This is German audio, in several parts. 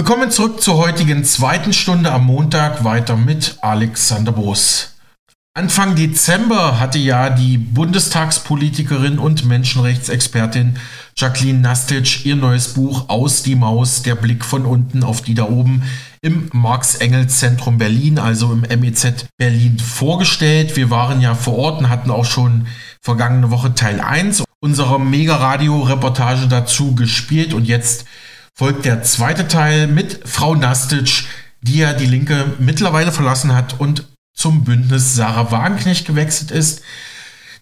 Willkommen zurück zur heutigen zweiten Stunde am Montag weiter mit Alexander Boos. Anfang Dezember hatte ja die Bundestagspolitikerin und Menschenrechtsexpertin Jacqueline Nastic ihr neues Buch Aus die Maus, der Blick von unten auf die da oben im Marx-Engels-Zentrum Berlin, also im MEZ Berlin, vorgestellt. Wir waren ja vor Ort und hatten auch schon vergangene Woche Teil 1 unserer Mega-Radio-Reportage dazu gespielt und jetzt folgt der zweite Teil mit Frau Nastic, die ja die Linke mittlerweile verlassen hat und zum Bündnis Sarah Wagenknecht gewechselt ist.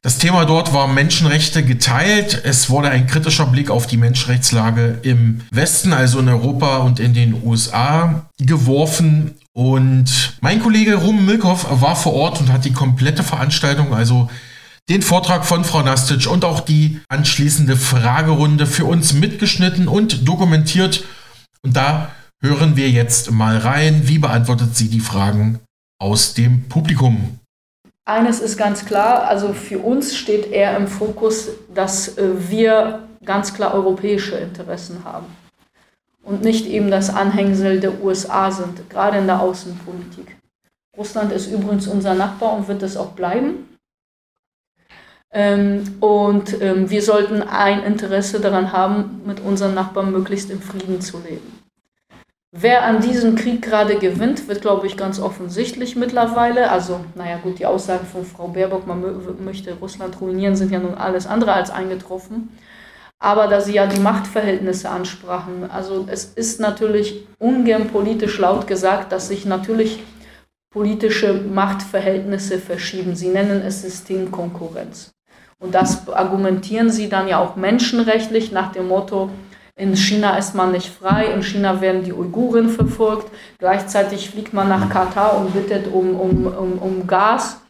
Das Thema dort war Menschenrechte geteilt. Es wurde ein kritischer Blick auf die Menschenrechtslage im Westen, also in Europa und in den USA, geworfen. Und mein Kollege Ruben Milkhoff war vor Ort und hat die komplette Veranstaltung, also den Vortrag von Frau Nastic und auch die anschließende Fragerunde für uns mitgeschnitten und dokumentiert. Und da hören wir jetzt mal rein. Wie beantwortet sie die Fragen aus dem Publikum. Eines ist ganz klar, also für uns steht eher im Fokus, dass äh, wir ganz klar europäische Interessen haben und nicht eben das Anhängsel der USA sind, gerade in der Außenpolitik. Russland ist übrigens unser Nachbar und wird es auch bleiben. Ähm, und ähm, wir sollten ein Interesse daran haben, mit unseren Nachbarn möglichst im Frieden zu leben. Wer an diesem Krieg gerade gewinnt, wird, glaube ich, ganz offensichtlich mittlerweile. Also, naja, gut, die Aussagen von Frau Baerbock, man möchte Russland ruinieren, sind ja nun alles andere als eingetroffen. Aber da Sie ja die Machtverhältnisse ansprachen, also es ist natürlich ungern politisch laut gesagt, dass sich natürlich politische Machtverhältnisse verschieben. Sie nennen es Systemkonkurrenz. Und das argumentieren Sie dann ja auch menschenrechtlich nach dem Motto, in China ist man nicht frei, in China werden die Uiguren verfolgt. Gleichzeitig fliegt man nach Katar und bittet um, um, um, um Gas,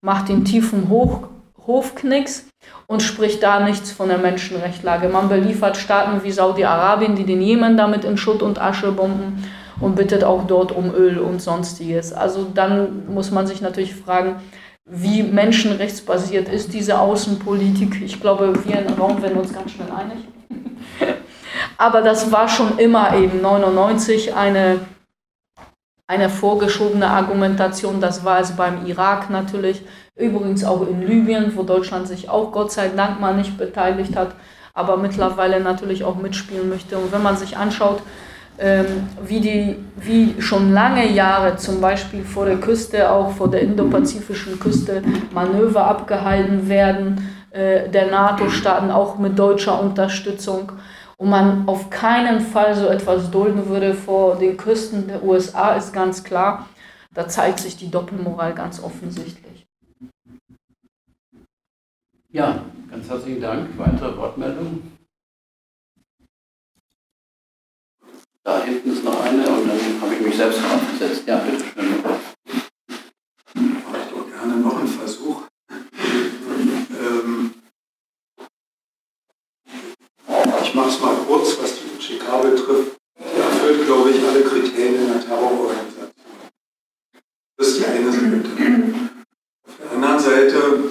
macht den tiefen Hoch, Hofknicks und spricht da nichts von der Menschenrechtlage. Man beliefert Staaten wie Saudi-Arabien, die den Jemen damit in Schutt und Asche bomben und bittet auch dort um Öl und sonstiges. Also dann muss man sich natürlich fragen, wie menschenrechtsbasiert ist diese Außenpolitik. Ich glaube, wir im Raum werden uns ganz schnell einig. Aber das war schon immer eben 99 eine, eine vorgeschobene Argumentation. Das war es beim Irak natürlich, übrigens auch in Libyen, wo Deutschland sich auch Gott sei Dank mal nicht beteiligt hat, aber mittlerweile natürlich auch mitspielen möchte. Und wenn man sich anschaut, wie, die, wie schon lange Jahre zum Beispiel vor der Küste, auch vor der indopazifischen Küste, Manöver abgehalten werden, äh, der NATO-Staaten auch mit deutscher Unterstützung und man auf keinen Fall so etwas dulden würde vor den Küsten der USA, ist ganz klar. Da zeigt sich die Doppelmoral ganz offensichtlich. Ja, ganz herzlichen Dank. Weitere Wortmeldungen? Da hinten ist noch eine und dann habe ich mich selbst aufgesetzt. Ja, bitte schön. Ich doch gerne noch einen Versuch. ähm, ich mache es mal kurz, was die UCK betrifft. Die erfüllt, glaube ich, alle Kriterien in der Terrororganisation. Das ist die eine Seite. Auf der anderen Seite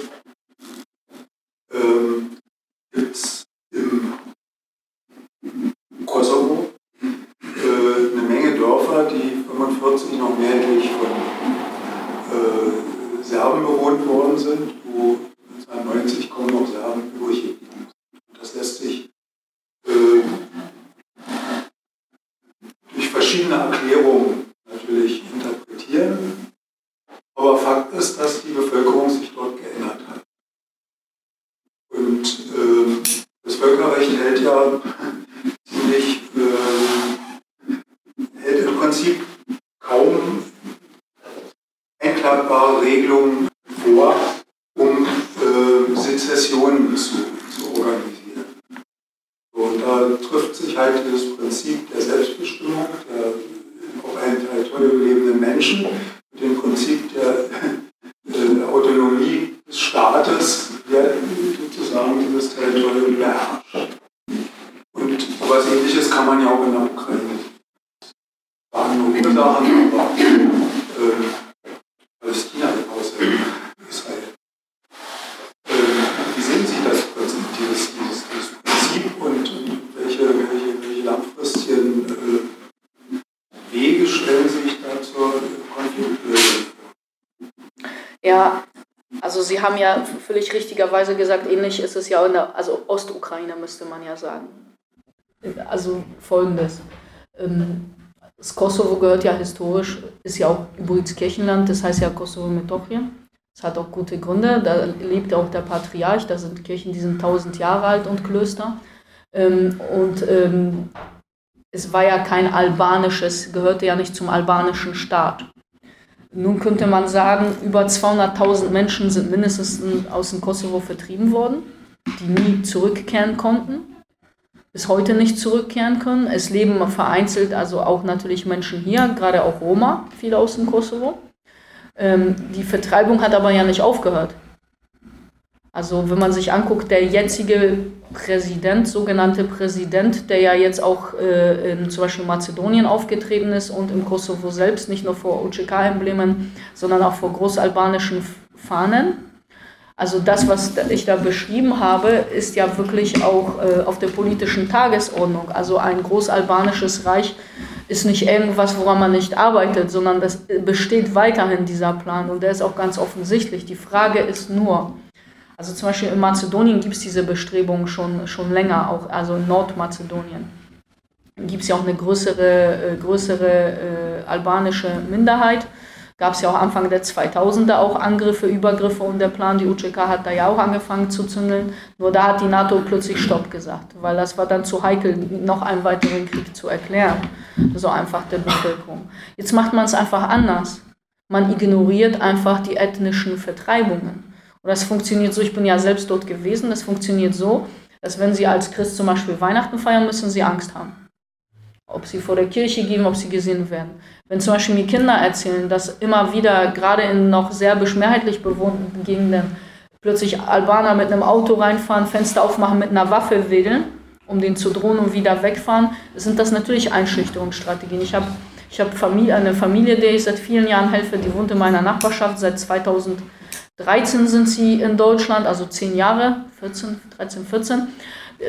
ähm, gibt es im Kosovo äh, eine Menge Dörfer, die 45 noch mehrheitlich von äh, Serben bewohnt worden sind, wo 1990 kaum noch Serben übrig geblieben sind. Das lässt sich äh, durch verschiedene Erklärungen natürlich interpretieren. Aber Fakt ist, dass die Bevölkerung sich dort geändert hat. Und äh, das Völkerrecht hält ja ziemlich, äh, hält im Prinzip kaum einklagbare Regelungen vor, um äh, Sezessionen zu, zu organisieren. Und da trifft sich halt dieses Prinzip der Selbstbestimmung der auf einen Territorium lebenden Menschen mit dem Prinzip der äh, Autonomie des Staates, der sozusagen dieses Territorium beherrscht. Und sowas ähnliches kann man ja auch in der Ukraine sagen. Nur Ursachen, aber äh, Palästina außer Israel. Äh, wie sehen Sie das Prinzip, dieses, dieses, dieses Prinzip und welche, welche, welche langfristigen äh, stellen Sie sich da zur Konfliktlösung Ja, also Sie haben ja völlig richtigerweise gesagt, ähnlich ist es ja in der, also Ostukraine müsste man ja sagen. Also folgendes. Ähm, das Kosovo gehört ja historisch, ist ja auch übrigens Kirchenland, das heißt ja Kosovo Metochien. Das hat auch gute Gründe. Da lebt auch der Patriarch, da sind Kirchen, die sind tausend Jahre alt und Klöster. Ähm, und ähm, es war ja kein albanisches, gehörte ja nicht zum albanischen Staat. Nun könnte man sagen, über 200.000 Menschen sind mindestens aus dem Kosovo vertrieben worden, die nie zurückkehren konnten, bis heute nicht zurückkehren können. Es leben vereinzelt also auch natürlich Menschen hier, gerade auch Roma, viele aus dem Kosovo. Ähm, die Vertreibung hat aber ja nicht aufgehört. Also wenn man sich anguckt, der jetzige Präsident, sogenannte Präsident, der ja jetzt auch äh, in zum Beispiel Mazedonien aufgetreten ist und im Kosovo selbst, nicht nur vor UCK-Emblemen, sondern auch vor großalbanischen Fahnen. Also das, was ich da beschrieben habe, ist ja wirklich auch äh, auf der politischen Tagesordnung. Also ein großalbanisches Reich ist nicht irgendwas, woran man nicht arbeitet, sondern das besteht weiterhin dieser Plan und der ist auch ganz offensichtlich. Die Frage ist nur, also zum Beispiel in Mazedonien gibt es diese Bestrebungen schon, schon länger, auch also in Nordmazedonien. Gibt es ja auch eine größere, äh, größere äh, albanische Minderheit. Gab es ja auch Anfang der 2000er auch Angriffe, Übergriffe und der Plan, die UCK hat da ja auch angefangen zu zündeln. Nur da hat die NATO plötzlich Stopp gesagt, weil das war dann zu heikel, noch einen weiteren Krieg zu erklären. So einfach der Bevölkerung. Jetzt macht man es einfach anders. Man ignoriert einfach die ethnischen Vertreibungen. Und das funktioniert so, ich bin ja selbst dort gewesen, das funktioniert so, dass wenn Sie als Christ zum Beispiel Weihnachten feiern, müssen Sie Angst haben. Ob Sie vor der Kirche gehen, ob Sie gesehen werden. Wenn zum Beispiel mir Kinder erzählen, dass immer wieder, gerade in noch serbisch mehrheitlich bewohnten Gegenden, plötzlich Albaner mit einem Auto reinfahren, Fenster aufmachen, mit einer Waffe wedeln, um den zu drohen und wieder wegfahren, sind das natürlich Einschüchterungsstrategien. Ich habe ich hab Familie, eine Familie, der ich seit vielen Jahren helfe, die wohnt in meiner Nachbarschaft seit 2000 13 sind sie in Deutschland, also 10 Jahre, 14, 13, 14.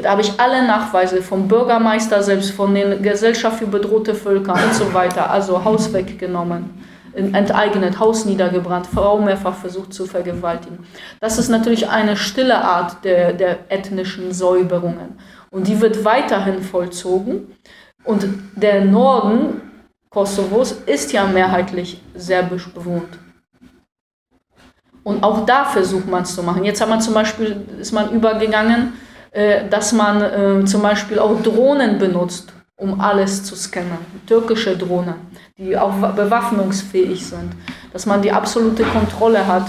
Da habe ich alle Nachweise vom Bürgermeister, selbst von den Gesellschaft für bedrohte Völker und so weiter. Also Haus weggenommen, enteignet, Haus niedergebrannt, Frau mehrfach versucht zu vergewaltigen. Das ist natürlich eine stille Art der, der ethnischen Säuberungen. Und die wird weiterhin vollzogen. Und der Norden Kosovos ist ja mehrheitlich serbisch bewohnt. Und auch da versucht man es zu machen. Jetzt hat man zum Beispiel, ist man übergegangen, äh, dass man äh, zum Beispiel auch Drohnen benutzt, um alles zu scannen. Türkische Drohnen, die auch bewaffnungsfähig sind. Dass man die absolute Kontrolle hat.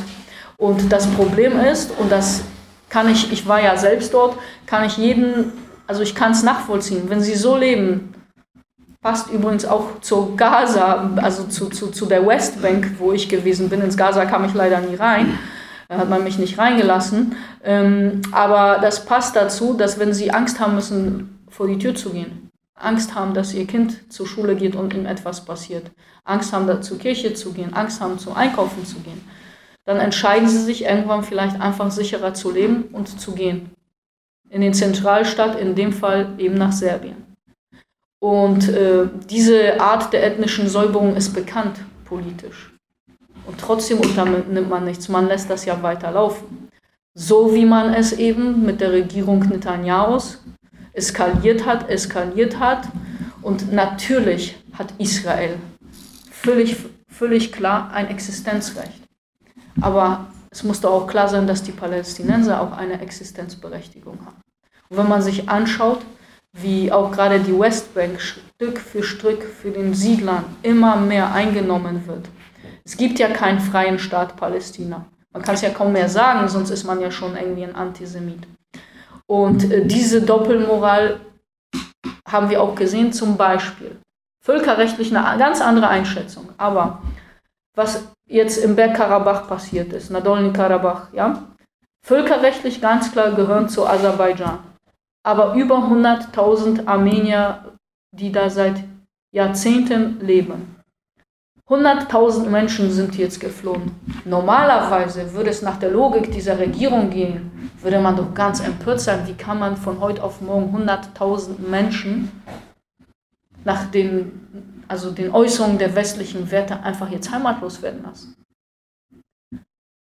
Und das Problem ist, und das kann ich, ich war ja selbst dort, kann ich jeden, also ich kann es nachvollziehen, wenn sie so leben, passt übrigens auch zu Gaza, also zu, zu, zu der Westbank, wo ich gewesen bin. Ins Gaza kam ich leider nie rein. Da hat man mich nicht reingelassen. Ähm, aber das passt dazu, dass wenn sie Angst haben müssen, vor die Tür zu gehen, Angst haben, dass ihr Kind zur Schule geht und ihm etwas passiert, Angst haben, da zur Kirche zu gehen, Angst haben, zum Einkaufen zu gehen, dann entscheiden sie sich irgendwann vielleicht einfach sicherer zu leben und zu gehen. In den Zentralstaat, in dem Fall eben nach Serbien. Und äh, diese Art der ethnischen Säuberung ist bekannt politisch. Und trotzdem unternimmt man nichts, man lässt das ja weiterlaufen. So wie man es eben mit der Regierung Netanyahus eskaliert hat, eskaliert hat. Und natürlich hat Israel völlig, völlig klar ein Existenzrecht. Aber es muss doch auch klar sein, dass die Palästinenser auch eine Existenzberechtigung haben. Und wenn man sich anschaut, wie auch gerade die Westbank Stück für Stück für den Siedlern immer mehr eingenommen wird. Es gibt ja keinen freien Staat Palästina. Man kann es ja kaum mehr sagen, sonst ist man ja schon irgendwie ein Antisemit. Und äh, diese Doppelmoral haben wir auch gesehen, zum Beispiel. Völkerrechtlich eine ganz andere Einschätzung. Aber was jetzt im Bergkarabach passiert ist, Nagorno-Karabach, ja, völkerrechtlich ganz klar gehören zu Aserbaidschan aber über 100.000 Armenier, die da seit Jahrzehnten leben. 100.000 Menschen sind jetzt geflohen. Normalerweise würde es nach der Logik dieser Regierung gehen, würde man doch ganz empört sein, wie kann man von heute auf morgen 100.000 Menschen nach den also den Äußerungen der westlichen Werte, einfach jetzt heimatlos werden lassen.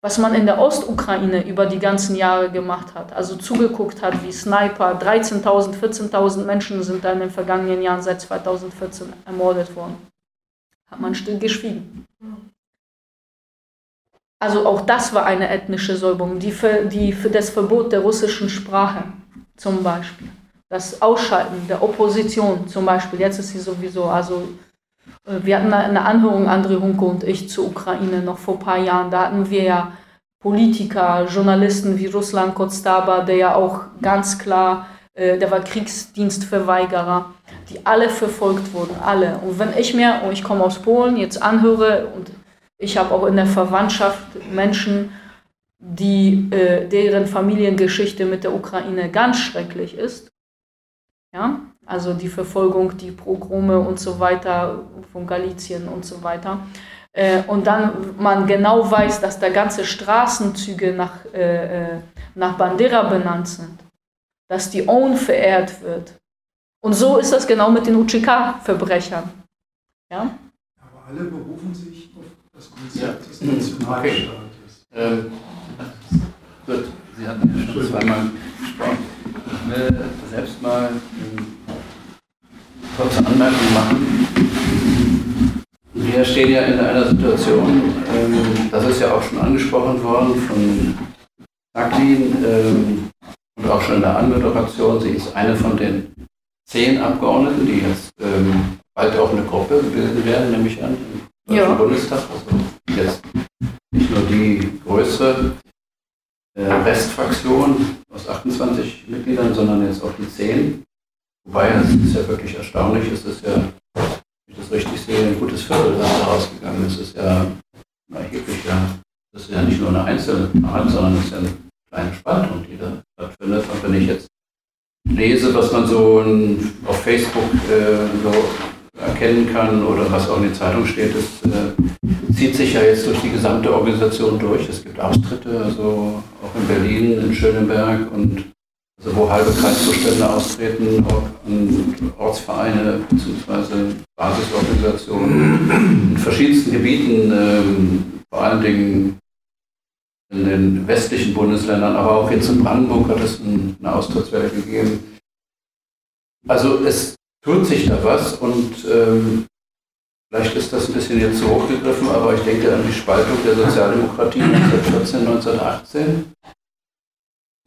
Was man in der Ostukraine über die ganzen Jahre gemacht hat, also zugeguckt hat, wie Sniper, 13.000, 14.000 Menschen sind da in den vergangenen Jahren seit 2014 ermordet worden, hat man still geschwiegen. Also auch das war eine ethnische Säuberung, die für, die für das Verbot der russischen Sprache zum Beispiel, das Ausschalten der Opposition zum Beispiel, jetzt ist sie sowieso, also wir hatten eine Anhörung, André Hunke und ich, zur Ukraine noch vor ein paar Jahren, da hatten wir ja Politiker, Journalisten wie Ruslan Kostaba, der ja auch ganz klar, äh, der war Kriegsdienstverweigerer, die alle verfolgt wurden, alle. Und wenn ich mir, und ich komme aus Polen, jetzt anhöre und ich habe auch in der Verwandtschaft Menschen, die, äh, deren Familiengeschichte mit der Ukraine ganz schrecklich ist. Ja, also die Verfolgung, die Pogrome und so weiter von Galizien und so weiter. Äh, und dann man genau weiß, dass da ganze Straßenzüge nach, äh, äh nach Bandera benannt sind, dass die OWN verehrt wird. Und so ist das genau mit den UCK-Verbrechern. Ja? Aber alle berufen sich auf das Konzept des Nationalstaates. Okay. Ähm, gut, Sie hatten ja schon zweimal gesprochen. Ich will selbst mal kurze Anmerkung machen. Wir stehen ja in einer Situation, ähm, das ist ja auch schon angesprochen worden von Jacqueline ähm, und auch schon in der Anmoderation. Sie ist eine von den zehn Abgeordneten, die jetzt ähm, bald auch eine Gruppe bilden werden, nehme ich an, im ja. Bundestag. Also jetzt nicht nur die größere äh, Restfraktion aus 28 Mitgliedern, sondern jetzt auch die 10. Wobei, es ist ja wirklich erstaunlich, es ist ja, wenn ich das richtig sehe, ein gutes Viertel, das da rausgegangen ist. Es ist ja ein erheblicher, das ist ja nicht nur eine einzelne Zahl, sondern es ist ja eine kleine Spaltung, die da stattfindet. Und wenn ich jetzt lese, was man so auf Facebook äh, so erkennen kann oder was auch in der Zeitung steht, das äh, zieht sich ja jetzt durch die gesamte Organisation durch. Es gibt Austritte, also auch in Berlin, in Schöneberg und also wo halbe Kreiszustände austreten und Ortsvereine bzw. Basisorganisationen in verschiedensten Gebieten, ähm, vor allen Dingen in den westlichen Bundesländern, aber auch jetzt in Brandenburg hat es eine Austrittswelle gegeben. Also es tut sich da was und ähm, vielleicht ist das ein bisschen jetzt zu hoch gegriffen, aber ich denke an die Spaltung der Sozialdemokratie 1914, 1918.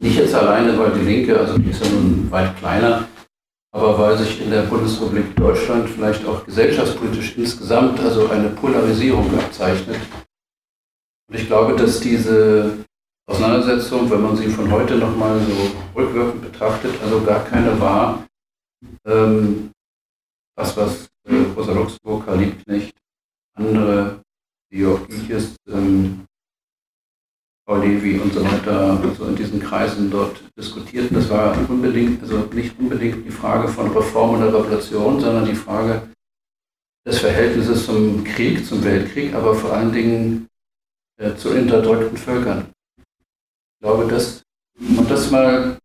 Nicht jetzt alleine, weil die Linke, also die ist ja nun weit kleiner, aber weil sich in der Bundesrepublik Deutschland vielleicht auch gesellschaftspolitisch insgesamt also eine Polarisierung abzeichnet. Und ich glaube, dass diese Auseinandersetzung, wenn man sie von heute nochmal so rückwirkend betrachtet, also gar keine war, ähm, das, was äh, Rosa Luxemburg, Karl Liebknecht, andere, Georg Giches, ähm, Frau Levi und so weiter, also in diesen Kreisen dort diskutierten. Das war unbedingt, also nicht unbedingt die Frage von Reform oder Revolution, sondern die Frage des Verhältnisses zum Krieg, zum Weltkrieg, aber vor allen Dingen äh, zu unterdrückten Völkern. Ich glaube, dass man das mal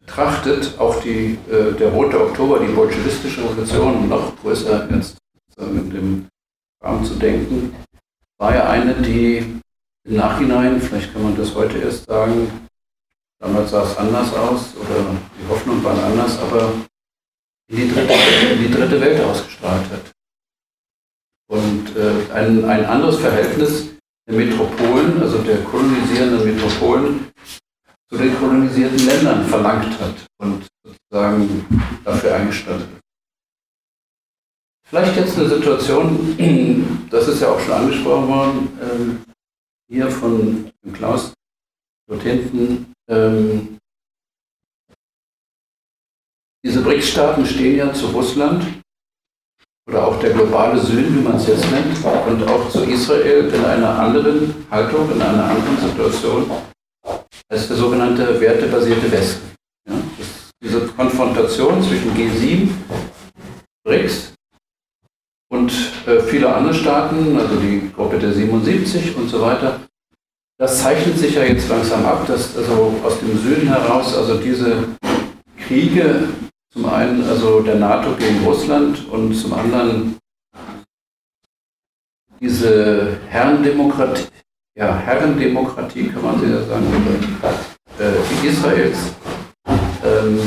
betrachtet, auch die, äh, der Rote Oktober, die bolschewistische Revolution, noch größer jetzt in dem Rahmen zu denken, war ja eine, die im Nachhinein, vielleicht kann man das heute erst sagen, damals sah es anders aus oder die Hoffnung war anders, aber in die dritte, in die dritte Welt ausgestrahlt hat. Und äh, ein, ein anderes Verhältnis der Metropolen, also der kolonisierenden Metropolen, zu den kolonisierten Ländern verlangt hat und sozusagen dafür eingestanden ist. Vielleicht jetzt eine Situation, das ist ja auch schon angesprochen worden, ähm, hier von Klaus dort hinten. Ähm, diese BRICS-Staaten stehen ja zu Russland oder auch der globale Süden, wie man es jetzt nennt, und auch zu Israel in einer anderen Haltung, in einer anderen Situation als der sogenannte wertebasierte Westen. Ja, diese Konfrontation zwischen G7, BRICS viele andere Staaten, also die Gruppe der 77 und so weiter, das zeichnet sich ja jetzt langsam ab, dass also aus dem Süden heraus also diese Kriege zum einen also der NATO gegen Russland und zum anderen diese Herrendemokratie, ja, Herrendemokratie kann man ja sagen, äh, Israels, ähm,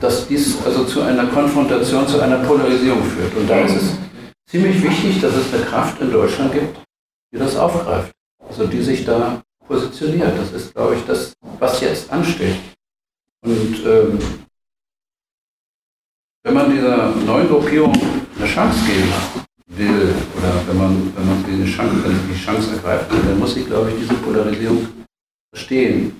dass dies also zu einer Konfrontation, zu einer Polarisierung führt. Und da ist es ziemlich wichtig, dass es eine Kraft in Deutschland gibt, die das aufgreift, also die sich da positioniert. Das ist, glaube ich, das, was jetzt ansteht. Und ähm, wenn man dieser neuen Gruppierung eine Chance geben will, oder wenn man, wenn man diese Chance, wenn die Chance ergreift, dann muss ich, glaube ich, diese Polarisierung verstehen.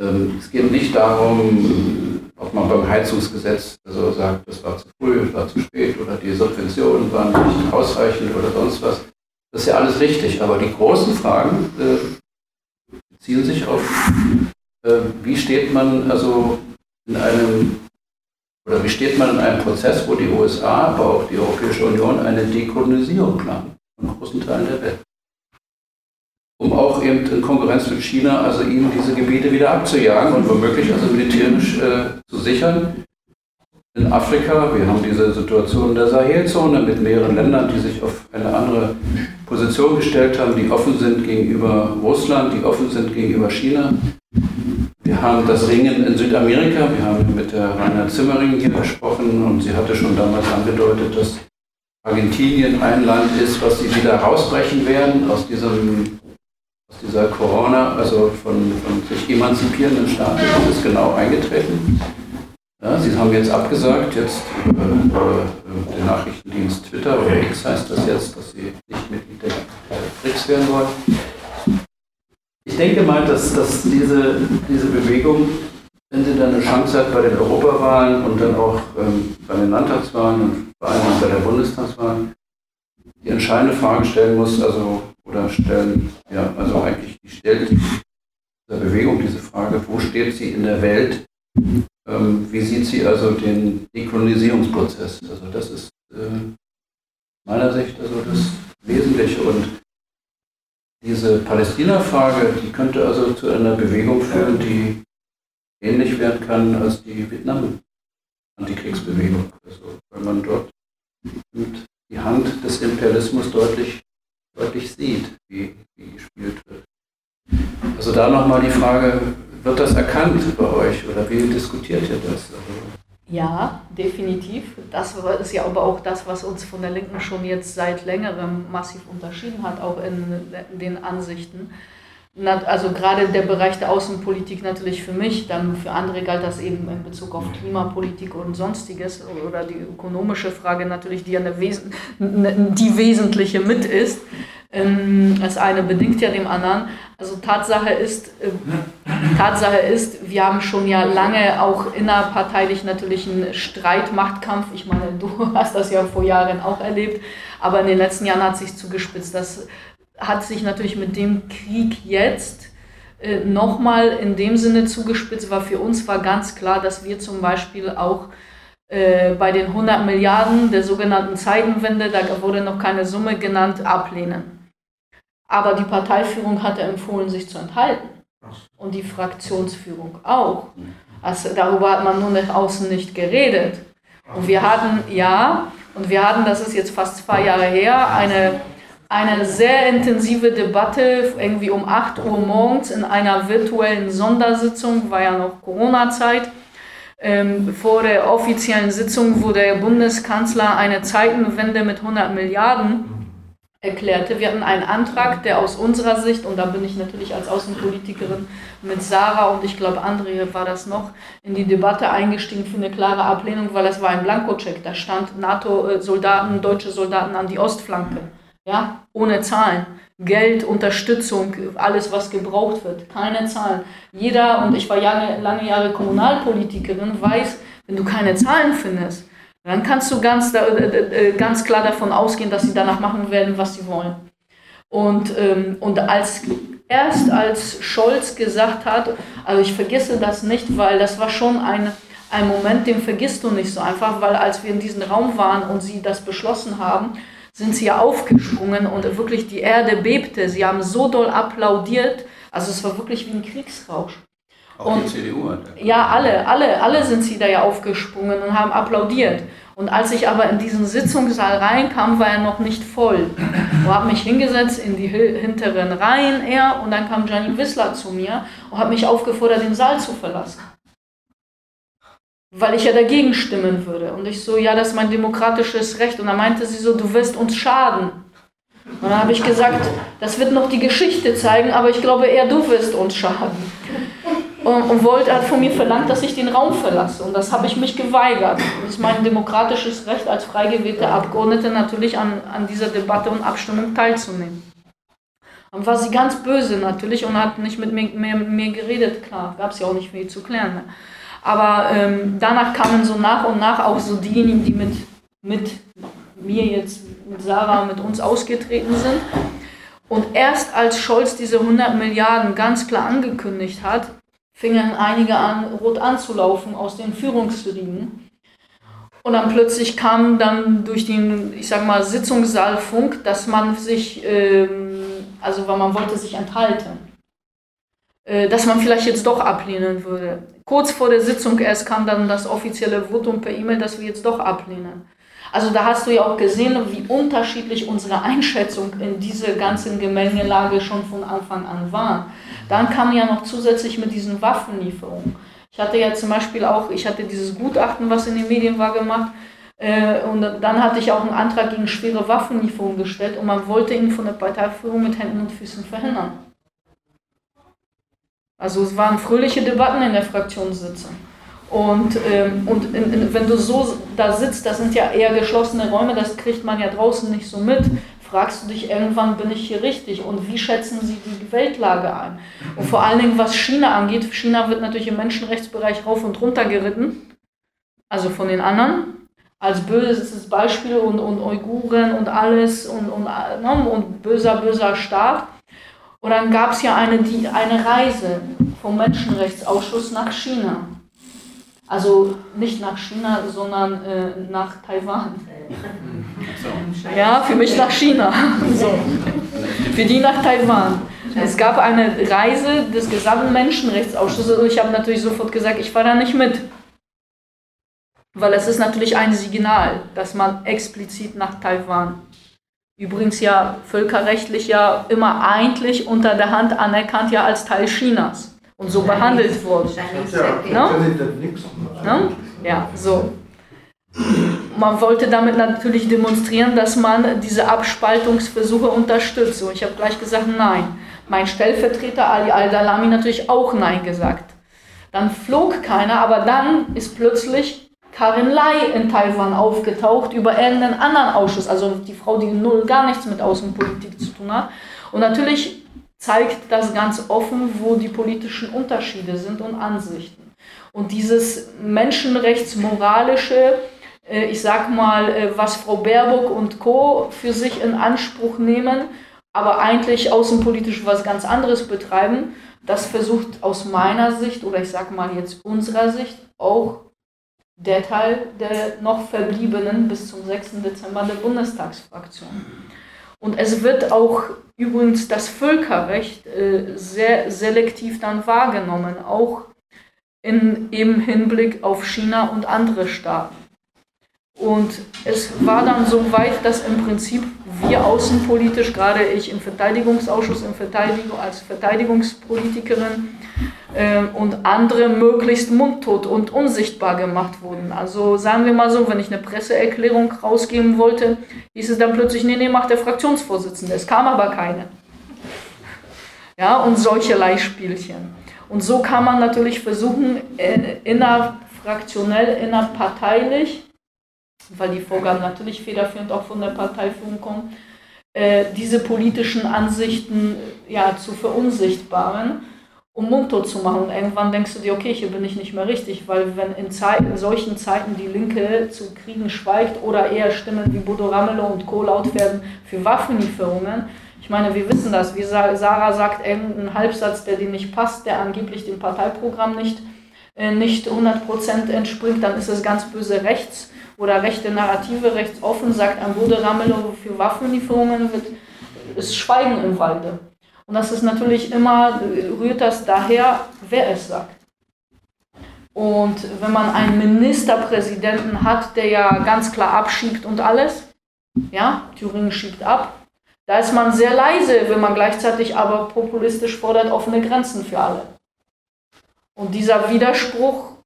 Ähm, es geht nicht darum, ob man beim Heizungsgesetz also sagt, das war zu früh, das war zu spät oder die Subventionen waren nicht ausreichend oder sonst was. Das ist ja alles richtig, aber die großen Fragen äh, beziehen sich auf, äh, wie steht man also in einem oder wie steht man in einem Prozess, wo die USA, aber auch die Europäische Union eine Dekolonisierung planen von großen Teilen der Welt? Um auch eben in Konkurrenz mit China, also ihnen diese Gebiete wieder abzujagen und womöglich also militärisch äh, zu sichern. In Afrika, wir haben diese Situation der Sahelzone mit mehreren Ländern, die sich auf eine andere Position gestellt haben, die offen sind gegenüber Russland, die offen sind gegenüber China. Wir haben das Ringen in Südamerika. Wir haben mit der Rainer Zimmering hier gesprochen und sie hatte schon damals angedeutet, dass Argentinien ein Land ist, was sie wieder rausbrechen werden aus diesem aus dieser Corona, also von, von sich emanzipierenden Staaten. Ist genau eingetreten. Ja, sie haben jetzt abgesagt, jetzt über, über, den Nachrichtendienst Twitter oder X heißt das jetzt, dass sie nicht Mitglied der BRICS werden wollen. Ich denke mal, dass, dass diese, diese Bewegung, wenn sie dann eine Chance hat bei den Europawahlen und dann auch ähm, bei den Landtagswahlen und vor allem bei der Bundestagswahl, die entscheidende Frage stellen muss, also oder stellen, ja, also eigentlich stellt dieser Bewegung diese Frage, wo steht sie in der Welt? Ähm, wie sieht sie also den Dekolonisierungsprozess? Also das ist äh, meiner Sicht also das Wesentliche und diese Palästina-Frage, die könnte also zu einer Bewegung führen, die ähnlich werden kann als die Vietnam-Antikriegsbewegung. Also, weil man dort die Hand des Imperialismus deutlich, deutlich sieht, wie, wie gespielt wird. Also da nochmal die Frage, wird das erkannt bei euch oder wie diskutiert ihr das? Ja, definitiv. Das ist ja aber auch das, was uns von der Linken schon jetzt seit längerem massiv unterschieden hat, auch in den Ansichten. Also gerade der Bereich der Außenpolitik natürlich für mich, dann für andere galt das eben in Bezug auf Klimapolitik und sonstiges oder die ökonomische Frage natürlich, die ja eine Wes die wesentliche mit ist. Ähm, das eine bedingt ja dem anderen. Also Tatsache ist, äh, Tatsache ist, wir haben schon ja lange auch innerparteilich natürlich einen Streitmachtkampf. Ich meine, du hast das ja vor Jahren auch erlebt, aber in den letzten Jahren hat sich zugespitzt. Das hat sich natürlich mit dem Krieg jetzt äh, nochmal in dem Sinne zugespitzt, weil für uns war ganz klar, dass wir zum Beispiel auch äh, bei den 100 Milliarden der sogenannten Zeitenwende, da wurde noch keine Summe genannt, ablehnen. Aber die Parteiführung hatte empfohlen, sich zu enthalten. Und die Fraktionsführung auch. Also darüber hat man nur nach außen nicht geredet. Und wir hatten, ja, und wir hatten, das ist jetzt fast zwei Jahre her, eine, eine sehr intensive Debatte, irgendwie um 8 Uhr morgens in einer virtuellen Sondersitzung, war ja noch Corona-Zeit. Ähm, vor der offiziellen Sitzung, wo der Bundeskanzler eine Zeitenwende mit 100 Milliarden erklärte. Wir hatten einen Antrag, der aus unserer Sicht, und da bin ich natürlich als Außenpolitikerin mit Sarah und ich glaube Andre war das noch, in die Debatte eingestiegen für eine klare Ablehnung, weil es war ein Blankocheck. Da stand NATO-Soldaten, deutsche Soldaten an die Ostflanke. Ja, ohne Zahlen. Geld, Unterstützung, alles, was gebraucht wird. Keine Zahlen. Jeder, und ich war lange, lange Jahre Kommunalpolitikerin, weiß, wenn du keine Zahlen findest, dann kannst du ganz, äh, äh, ganz klar davon ausgehen, dass sie danach machen werden, was sie wollen. Und, ähm, und als erst als Scholz gesagt hat, also ich vergesse das nicht, weil das war schon ein, ein Moment, den vergisst du nicht so einfach, weil als wir in diesem Raum waren und sie das beschlossen haben, sind sie ja aufgesprungen und wirklich die Erde bebte. Sie haben so doll applaudiert, also es war wirklich wie ein Kriegsrausch. Auch und, die CDU hat. Ja, alle, alle, alle sind sie da ja aufgesprungen und haben applaudiert. Und als ich aber in diesen Sitzungssaal reinkam, war er noch nicht voll. Ich habe mich hingesetzt in die hinteren Reihen eher und dann kam Gianni Wissler zu mir und hat mich aufgefordert, den Saal zu verlassen. Weil ich ja dagegen stimmen würde. Und ich so, ja, das ist mein demokratisches Recht. Und dann meinte sie so, du wirst uns schaden. Und dann habe ich gesagt, das wird noch die Geschichte zeigen, aber ich glaube eher, du wirst uns schaden und, und wollte, hat von mir verlangt, dass ich den Raum verlasse. Und das habe ich mich geweigert. Das ist mein demokratisches Recht als frei gewählte Abgeordnete natürlich an, an dieser Debatte und Abstimmung teilzunehmen. Dann war sie ganz böse natürlich und hat nicht mit mir, mit mir geredet, klar, gab es ja auch nicht viel zu klären. Ne? Aber ähm, danach kamen so nach und nach auch so diejenigen, die mit, mit mir jetzt, mit Sarah, mit uns ausgetreten sind. Und erst als Scholz diese 100 Milliarden ganz klar angekündigt hat, fingen einige an, rot anzulaufen aus den Führungsriegen. Und dann plötzlich kam dann durch den, ich sag mal, Sitzungssaalfunk, dass man sich, ähm, also weil man wollte sich enthalten, äh, dass man vielleicht jetzt doch ablehnen würde. Kurz vor der Sitzung erst kam dann das offizielle Votum per E-Mail, dass wir jetzt doch ablehnen. Also da hast du ja auch gesehen, wie unterschiedlich unsere Einschätzung in dieser ganzen Gemengelage schon von Anfang an war. Dann kam ja noch zusätzlich mit diesen Waffenlieferungen. Ich hatte ja zum Beispiel auch, ich hatte dieses Gutachten, was in den Medien war, gemacht. Äh, und dann hatte ich auch einen Antrag gegen schwere Waffenlieferungen gestellt und man wollte ihn von der Parteiführung mit Händen und Füßen verhindern. Also es waren fröhliche Debatten in der Fraktionssitzung. Und, ähm, und in, in, wenn du so da sitzt, das sind ja eher geschlossene Räume, das kriegt man ja draußen nicht so mit fragst du dich irgendwann, bin ich hier richtig und wie schätzen sie die Weltlage ein? Und vor allen Dingen, was China angeht, China wird natürlich im Menschenrechtsbereich rauf und runter geritten, also von den anderen, als böses Beispiel und, und Uiguren und alles und, und, ne, und böser, böser Staat. Und dann gab es ja eine, die, eine Reise vom Menschenrechtsausschuss nach China. Also nicht nach China, sondern äh, nach Taiwan. Ja, für mich nach China. So. Für die nach Taiwan. Es gab eine Reise des gesamten Menschenrechtsausschusses und ich habe natürlich sofort gesagt, ich fahre da nicht mit. Weil es ist natürlich ein Signal, dass man explizit nach Taiwan, übrigens ja völkerrechtlich ja immer eigentlich unter der Hand anerkannt ja als Teil Chinas und so behandelt wurde. Ja, ne? ja, so. Man wollte damit natürlich demonstrieren, dass man diese Abspaltungsversuche unterstützt. Und ich habe gleich gesagt, nein. Mein Stellvertreter Ali Al-Dalami natürlich auch nein gesagt. Dann flog keiner, aber dann ist plötzlich Karin Lai in Taiwan aufgetaucht über irgendeinen anderen Ausschuss, also die Frau, die null gar nichts mit Außenpolitik zu tun hat. Und natürlich zeigt das ganz offen, wo die politischen Unterschiede sind und Ansichten. Und dieses menschenrechtsmoralische, äh, ich sag mal, äh, was Frau Baerbock und Co. für sich in Anspruch nehmen, aber eigentlich außenpolitisch was ganz anderes betreiben, das versucht aus meiner Sicht oder ich sag mal jetzt unserer Sicht auch der Teil der noch verbliebenen bis zum 6. Dezember der Bundestagsfraktion. Und es wird auch übrigens das Völkerrecht äh, sehr selektiv dann wahrgenommen, auch in, im Hinblick auf China und andere Staaten. Und es war dann so weit, dass im Prinzip wir außenpolitisch, gerade ich im Verteidigungsausschuss im Verteidigung, als Verteidigungspolitikerin und andere möglichst mundtot und unsichtbar gemacht wurden. Also sagen wir mal so, wenn ich eine Presseerklärung rausgeben wollte, hieß es dann plötzlich, nee, nee, macht der Fraktionsvorsitzende. Es kam aber keine. Ja, und solcherlei Spielchen. Und so kann man natürlich versuchen, äh, innerfraktionell, innerparteilich, weil die Vorgaben natürlich federführend auch von der Parteiführung kommen, äh, diese politischen Ansichten ja, zu verunsichtbaren, um mundtot zu machen. Und irgendwann denkst du dir, okay, hier bin ich nicht mehr richtig, weil wenn in, Zeiten, in solchen Zeiten die Linke zu Kriegen schweigt oder eher Stimmen wie Bodo Ramelow und Co. laut werden für Waffenlieferungen, ich meine, wir wissen das, wie Sarah sagt, irgendein Halbsatz, der dir nicht passt, der angeblich dem Parteiprogramm nicht, äh, nicht 100% entspringt, dann ist es ganz böse rechts oder rechte Narrative rechts offen, sagt ein Bude Ramelow für Waffenlieferungen wird, ist Schweigen im Walde. Und das ist natürlich immer, rührt das daher, wer es sagt. Und wenn man einen Ministerpräsidenten hat, der ja ganz klar abschiebt und alles, ja, Thüringen schiebt ab, da ist man sehr leise, wenn man gleichzeitig aber populistisch fordert offene Grenzen für alle. Und dieser Widerspruch,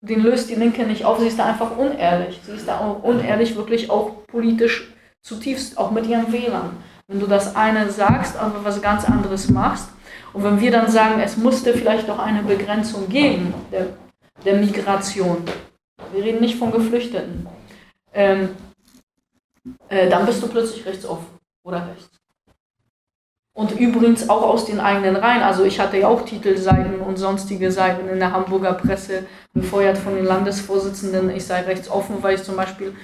den löst die Linke nicht auf, sie ist da einfach unehrlich. Sie ist da unehrlich, wirklich auch politisch zutiefst, auch mit ihren Wählern. Wenn du das eine sagst, aber was ganz anderes machst, und wenn wir dann sagen, es musste vielleicht auch eine Begrenzung geben der, der Migration, wir reden nicht von Geflüchteten, ähm, äh, dann bist du plötzlich rechtsoffen oder rechts. Und übrigens auch aus den eigenen Reihen. Also ich hatte ja auch Titelseiten und sonstige Seiten in der Hamburger Presse befeuert von den Landesvorsitzenden, ich sei rechtsoffen, weil ich zum Beispiel,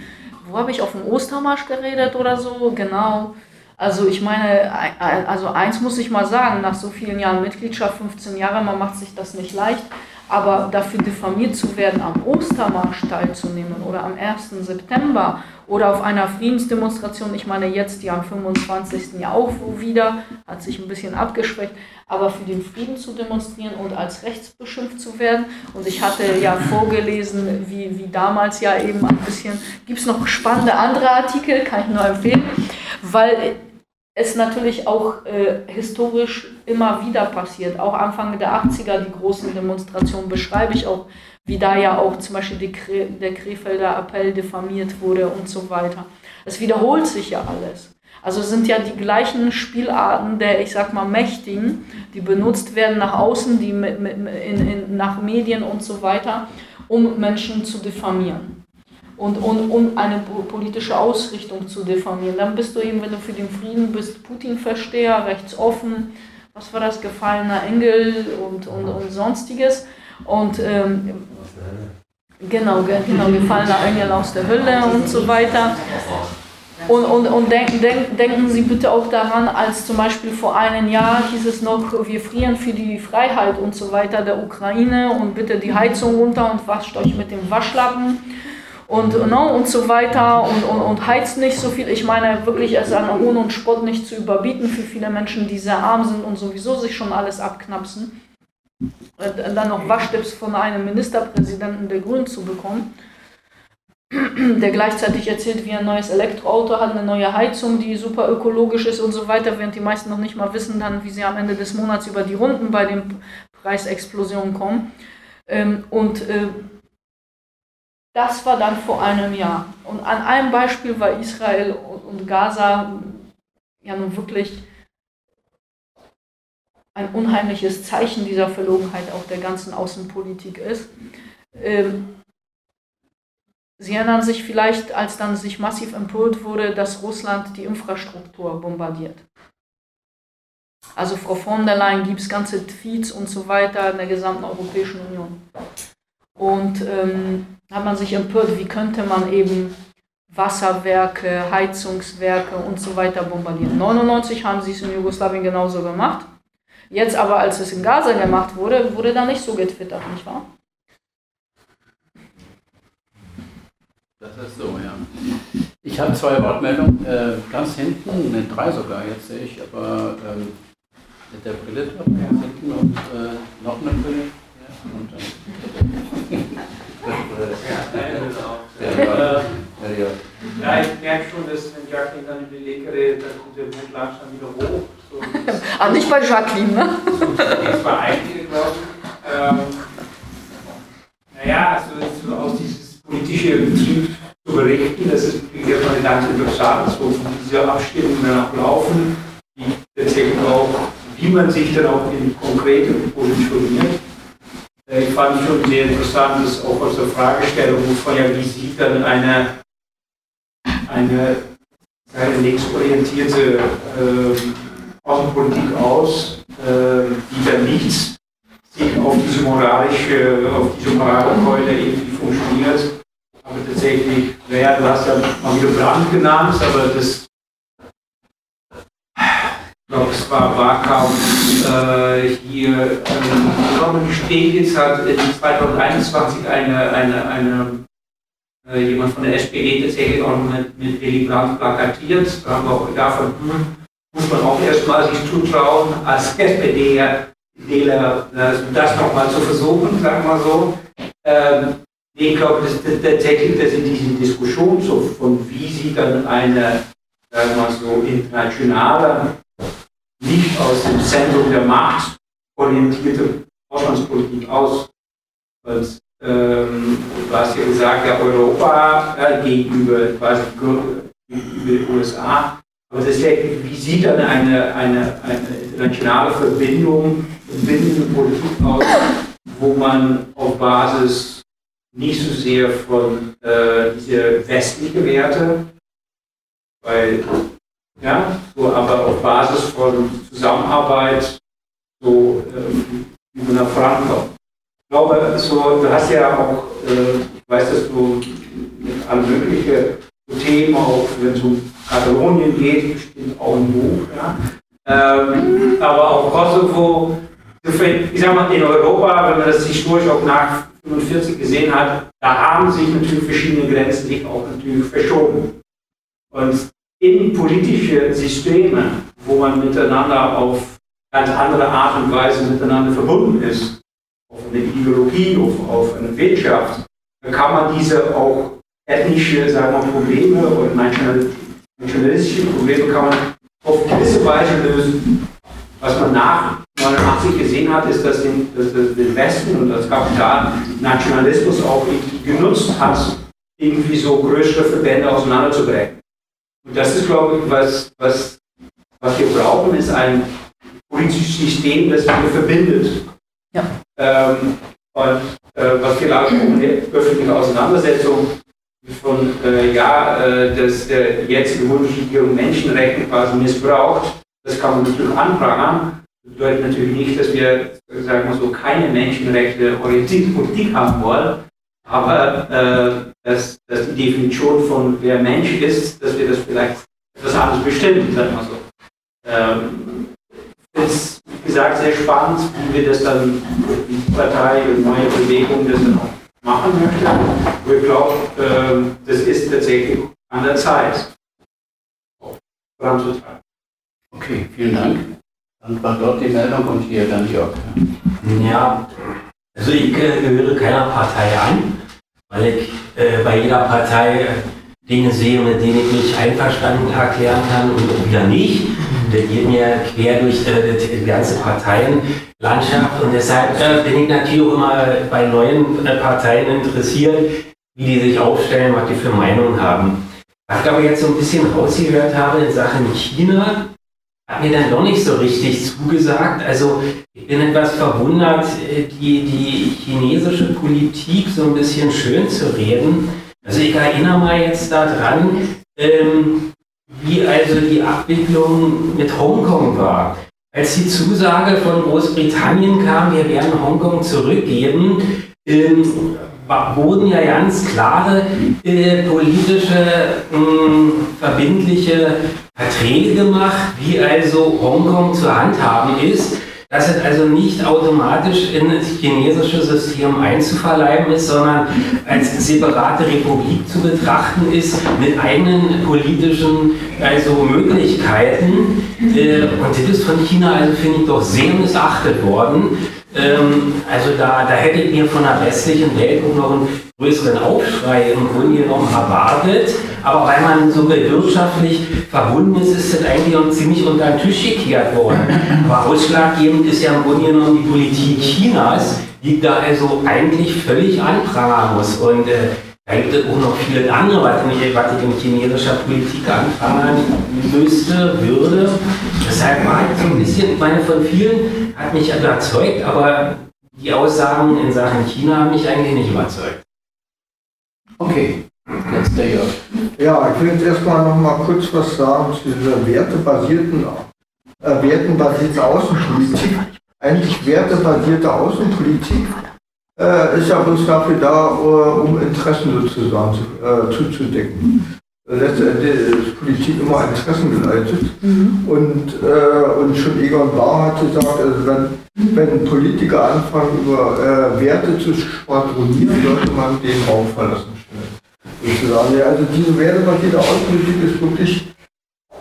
wo habe ich auf dem Ostermarsch geredet oder so? Genau. Also ich meine, also eins muss ich mal sagen, nach so vielen Jahren Mitgliedschaft, 15 Jahre, man macht sich das nicht leicht, aber dafür diffamiert zu werden, am Ostermarsch teilzunehmen oder am 1. September oder auf einer Friedensdemonstration, ich meine jetzt die am 25. ja auch wieder, hat sich ein bisschen abgeschwächt, aber für den Frieden zu demonstrieren und als rechts beschimpft zu werden. Und ich hatte ja vorgelesen, wie, wie damals ja eben ein bisschen, gibt es noch spannende andere Artikel, kann ich nur empfehlen, weil es natürlich auch äh, historisch immer wieder passiert. Auch Anfang der 80er, die großen Demonstrationen, beschreibe ich auch, wie da ja auch zum Beispiel Kre der Krefelder Appell diffamiert wurde und so weiter. Es wiederholt sich ja alles. Also sind ja die gleichen Spielarten der, ich sag mal, Mächtigen, die benutzt werden nach außen, die in, in, nach Medien und so weiter, um Menschen zu diffamieren und, und, und eine politische Ausrichtung zu diffamieren. Dann bist du eben, wenn du für den Frieden bist, Putin-Versteher, rechtsoffen, was war das, gefallener Engel und, und, und sonstiges. Und ähm, genau, genau, gefallener Engel aus der Hölle und so weiter. Und, und, und denken, denk, denken Sie bitte auch daran, als zum Beispiel vor einem Jahr hieß es noch, wir frieren für die Freiheit und so weiter der Ukraine und bitte die Heizung runter und wascht euch mit dem Waschlappen und, ne, und so weiter und, und, und heizt nicht so viel. Ich meine wirklich, es ist an Hohn und Spott nicht zu überbieten für viele Menschen, die sehr arm sind und sowieso sich schon alles abknapsen. Und dann noch Waschtipps von einem Ministerpräsidenten der Grünen zu bekommen, der gleichzeitig erzählt, wie ein neues Elektroauto hat, eine neue Heizung, die super ökologisch ist und so weiter, während die meisten noch nicht mal wissen dann, wie sie am Ende des Monats über die Runden bei den Preisexplosionen kommen. Ähm, und äh, das war dann vor einem Jahr. Und an einem Beispiel war Israel und Gaza ja nun wirklich ein unheimliches Zeichen dieser Verlogenheit auch der ganzen Außenpolitik ist. Ähm, Sie erinnern sich vielleicht, als dann sich massiv empört wurde, dass Russland die Infrastruktur bombardiert. Also Frau von der Leyen gibt es ganze Tweets und so weiter in der gesamten Europäischen Union. Und ähm, hat man sich empört, wie könnte man eben Wasserwerke, Heizungswerke und so weiter bombardieren. 99 haben sie es in Jugoslawien genauso gemacht. Jetzt aber, als es in Gaza gemacht wurde, wurde da nicht so getwittert, nicht wahr? Das ist so, ja. Ich habe zwei Wortmeldungen, äh, ganz hinten, ne, drei sogar, jetzt sehe ich, aber ähm, mit der Brille drauf, ganz hinten und äh, noch eine Brille. Und, äh, ja, ich merke schon, dass wenn Jacqueline dann über die Leke redet, dann kommt der Mund langsam wieder hoch. So, ah, nicht bei Jacqueline, ne? Das war einige, glaube ich. Ähm, naja, also so aus dieses politische Betrieb zu berichten, das ist erstmal ganz interessant, so wie diese Abstimmungen dann auch laufen, wie tatsächlich auch, wie man sich dann auch in konkreten positioniert. Äh, ich fand schon sehr interessant, dass auch aus der Fragestellung von ja, wie sieht dann eine, eine, eine linksorientierte äh, Außenpolitik aus, äh, die dann nicht sich auf diese moralische, auf diese Moralkeule irgendwie funktioniert. Aber tatsächlich, naja, du hast ja mal wieder Brand genannt, aber das ich glaube, es war Wahlkampf äh, hier. Ähm, ich glaube, die Steglitz hat in 2021 eine, eine, eine äh, jemand von der SPD tatsächlich auch mit, mit Willy Brandt plakatiert. Da haben wir auch davon, hm, muss man auch erstmal sich zutrauen, als SPD-Wähler also das nochmal zu versuchen, sagen wir so. Ähm, ich glaube, dass, dass tatsächlich, dass in diesen Diskussionen so von wie sieht dann eine, sagen wir so, internationale, nicht aus dem Zentrum der Macht orientierte Auslandspolitik aus. Und, ähm, du hast ja gesagt, ja, Europa äh, gegenüber quasi gegenüber den USA. Aber das ist ja, wie sieht dann eine, eine, eine internationale Verbindung, verbindende Politik aus, wo man auf Basis nicht so sehr von äh, diese westlichen Werte, weil, ja, so, aber auf Basis von Zusammenarbeit so äh, über nach vorankommt. Ich glaube, so, du hast ja auch, äh, ich weiß, dass du alle möglichen Themen, auch wenn es um Katalonien geht, bestimmt auch ein Buch, ja. Ähm, aber auch Kosovo, ich sag mal, in Europa, wenn man das historisch auch nach 1945 gesehen hat, da haben sich natürlich verschiedene Grenzen sich auch natürlich verschoben. Und in politische Systeme, wo man miteinander auf ganz andere Art und Weise miteinander verbunden ist, auf eine Ideologie, auf, auf eine Wirtschaft, kann man diese auch ethnische sagen wir, Probleme und nationalistische Probleme kann man auf gewisse Weise lösen. Was man nach 1989 gesehen hat, ist, dass den, dass den Westen und das Kapital Nationalismus auch genutzt hat, irgendwie so größere Verbände auseinanderzubrechen. Und das ist, glaube ich, was, was, was wir brauchen, ist ein politisches System, das wir verbindet. Ja. Ähm, und äh, was vielleicht auch in der öffentlichen Auseinandersetzung von, äh, ja, äh, dass der jetzige Bundesregierung Menschenrechte quasi missbraucht, das kann man natürlich anprangern. Das bedeutet natürlich nicht, dass wir, sagen wir so, keine Menschenrechte orientierte Politik haben wollen, aber äh, dass, dass die Definition von wer Mensch ist, dass wir das vielleicht etwas anders bestimmen, sagen wir so. Ähm, ist, wie gesagt, sehr spannend, wie wir das dann, die Partei und neue Bewegung das dann auch machen möchte. Ich glaube, ähm, das ist tatsächlich an der Zeit, voranzutreiben. Okay, vielen Dank. Dann war dort die Meldung und hier dann Jörg. Ja, also ich äh, gehöre keiner Partei an, weil ich äh, bei jeder Partei Dinge sehe, mit denen ich mich einverstanden erklären kann und wieder nicht. Der geht mir quer durch äh, die ganze Parteienlandschaft und deshalb äh, bin ich natürlich auch immer bei neuen äh, Parteien interessiert, wie die sich aufstellen, was die für Meinungen haben. Was ich aber jetzt so ein bisschen rausgehört habe in Sachen China, hat mir dann doch nicht so richtig zugesagt. Also ich bin etwas verwundert, äh, die, die chinesische Politik so ein bisschen schön zu reden. Also ich erinnere mal jetzt daran, ähm, wie also die Abwicklung mit Hongkong war. Als die Zusage von Großbritannien kam, wir werden Hongkong zurückgeben, ähm, wurden ja ganz klare äh, politische, äh, verbindliche Verträge gemacht, wie also Hongkong zu handhaben ist dass es also nicht automatisch in das chinesische System einzuverleiben ist, sondern als separate Republik zu betrachten ist, mit eigenen politischen also Möglichkeiten. Äh, und das ist von China, also finde ich, doch sehr missachtet worden. Ähm, also da, da hätte ich mir von der westlichen Welt auch noch einen größeren Aufschrei im Grunde genommen erwartet. Aber weil man so wirtschaftlich verbunden ist, ist das eigentlich auch ziemlich unter den Tisch gekehrt worden. Aber ausschlaggebend ist ja im Grunde genommen die Politik Chinas, die da also eigentlich völlig anprangern muss. Und äh, da gibt es auch noch viele andere, was ich, was ich in chinesischer Politik anfangen müsste, würde. Deshalb war ich so ein bisschen, ich meine, von vielen hat mich überzeugt, aber die Aussagen in Sachen China haben mich eigentlich nicht überzeugt. Okay, jetzt der Jörg. Ja, ich will jetzt erstmal noch mal kurz was sagen zu dieser wertebasierten, äh, wertenbasierten Außenpolitik. Eigentlich wertebasierte Außenpolitik äh, ist ja bloß dafür da, uh, um Interessen sozusagen zu, äh, zuzudecken. Letztendlich ist Politik immer Interessen geleitet. Mhm. Und, äh, und schon Egon Bahr hat gesagt, also wenn, wenn Politiker anfangen, über äh, Werte zu schwadronieren, sollte man den Raum verlassen. Sozusagen. Also diese wertebasierte Außenpolitik ist wirklich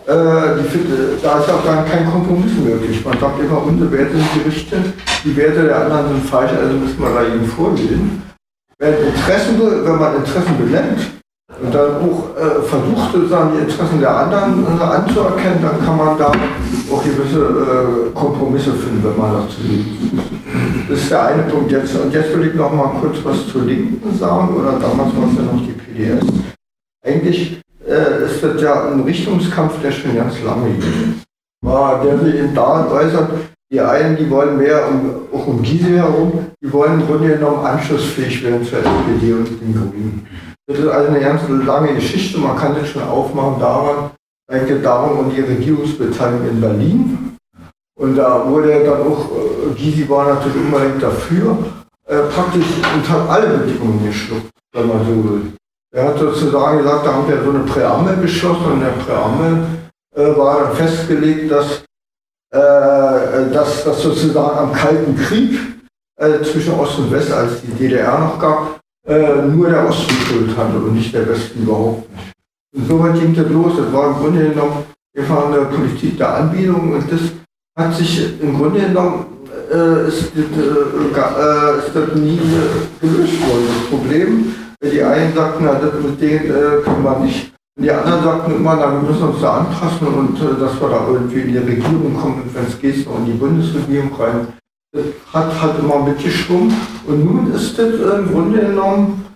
äh, die, da ist auch gar kein Kompromiss möglich. Man sagt immer, unsere Werte sind die richtigen, die Werte der anderen sind falsch, also müssen wir da eben vorgehen. wenn, Interessen, wenn man Interessen benennt und dann auch äh, versucht, sozusagen die Interessen der anderen äh, anzuerkennen, dann kann man da auch gewisse äh, Kompromisse finden, wenn man dazu liegt. Das ist der eine Punkt jetzt. Und jetzt will ich noch mal kurz was zur Linken sagen, oder damals war es ja noch die PDS. Eigentlich äh, ist das ja ein Richtungskampf, der schon ganz lange geht. Der sich eben daran äußert, die einen, die wollen mehr um, auch um Giese herum, die wollen im Grunde genommen anschlussfähig werden zur SPD und den Grünen. Das ist also eine ganz lange Geschichte, man kann das schon aufmachen daran, eigentlich darum um die Regierungsbeteiligung in Berlin. Und da wurde dann auch, äh, Gysi war natürlich unbedingt dafür, äh, praktisch und hat alle Bedingungen geschluckt, wenn man so will. Er hat sozusagen gesagt, da haben wir so eine Präambel beschlossen und in der Präambel äh, war dann festgelegt, dass, äh, dass, dass sozusagen am Kalten Krieg äh, zwischen Ost und West, als die DDR noch gab, äh, nur der Osten Schuld hatte und nicht der Westen überhaupt nicht. Und so weit ging das los. Das war im Grunde genommen einfach eine Politik der Anbindung und das hat sich im Grunde genommen äh, ist, äh, äh, ist das nie gelöst worden. Das Problem, die einen sagten, das mit denen äh, können wir nicht. Und die anderen sagten immer, na, wir müssen uns da anpassen und äh, dass wir da irgendwie in die Regierung kommen und wenn es geht, noch in die Bundesregierung rein. Das hat halt immer mitgeschwungen und nun ist das im Grunde genommen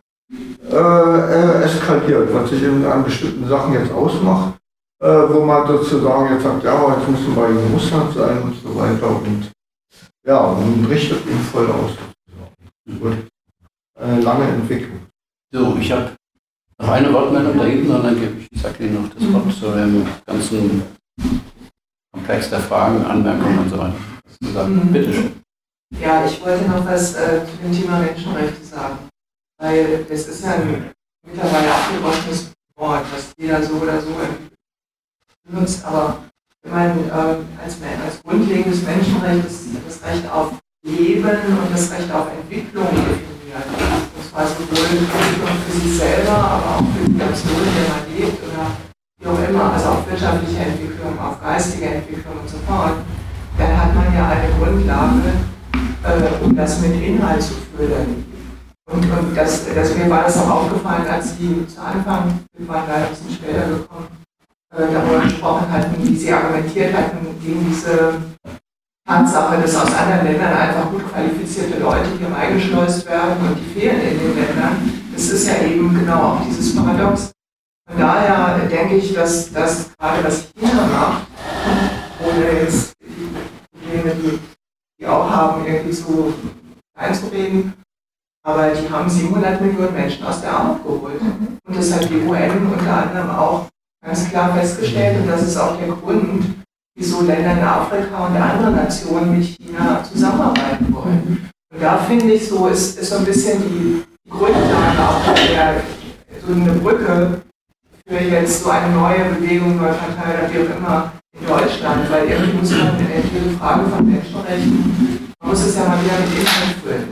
äh, eskaliert, was sich in an bestimmten Sachen jetzt ausmacht, äh, wo man sozusagen jetzt sagt, ja, jetzt müssen wir in Russland sein und so weiter und ja, und richtet ihn voll aus. Eine lange Entwicklung. So, ich habe noch eine Wortmeldung da hinten und dann gebe ich, ich sage Ihnen noch das Wort zu dem ganzen Komplex der Fragen, Anmerkungen und so weiter. Mhm. Bitte schön. Ja, ich wollte noch was äh, zu dem Thema Menschenrechte sagen. Weil das ist ja ein mittlerweile abgedroschenes Wort, was jeder so oder so benutzt. Aber wenn man ähm, als, als grundlegendes Menschenrecht das, das Recht auf Leben und das Recht auf Entwicklung definiert, und zwar sowohl Entwicklung für sich selber, aber auch für die Nation, in der man lebt oder wie auch immer, also auf wirtschaftliche Entwicklung, auf geistige Entwicklung und so fort, dann hat man ja eine Grundlage, äh, um das mit Inhalt zu füllen. Und, und das, das, mir war das auch aufgefallen, als Sie zu Anfang, wir waren leider ein bisschen später gekommen, äh, darüber gesprochen hatten, wie Sie argumentiert hatten gegen diese Tatsache, dass aus anderen Ländern einfach gut qualifizierte Leute hier eingeschleust werden und die fehlen in den Ländern. Das ist ja eben genau auch dieses Paradox. Von daher denke ich, dass das gerade was China macht, ohne jetzt die Probleme, die die auch haben, irgendwie so einzureden, aber die haben 700 Millionen Menschen aus der Armut geholt. Und das hat die UN unter anderem auch ganz klar festgestellt. Und das ist auch der Grund, wieso Länder in Afrika und andere Nationen mit China zusammenarbeiten wollen. Und da finde ich so, ist, ist so ein bisschen die, Grundlage auch der, so eine Brücke für jetzt so eine neue Bewegung, neue Partei oder wie auch immer in Deutschland, weil irgendwie muss man diese Frage von Menschenrechten, man muss es ja mal wieder mit Inhalt füllen.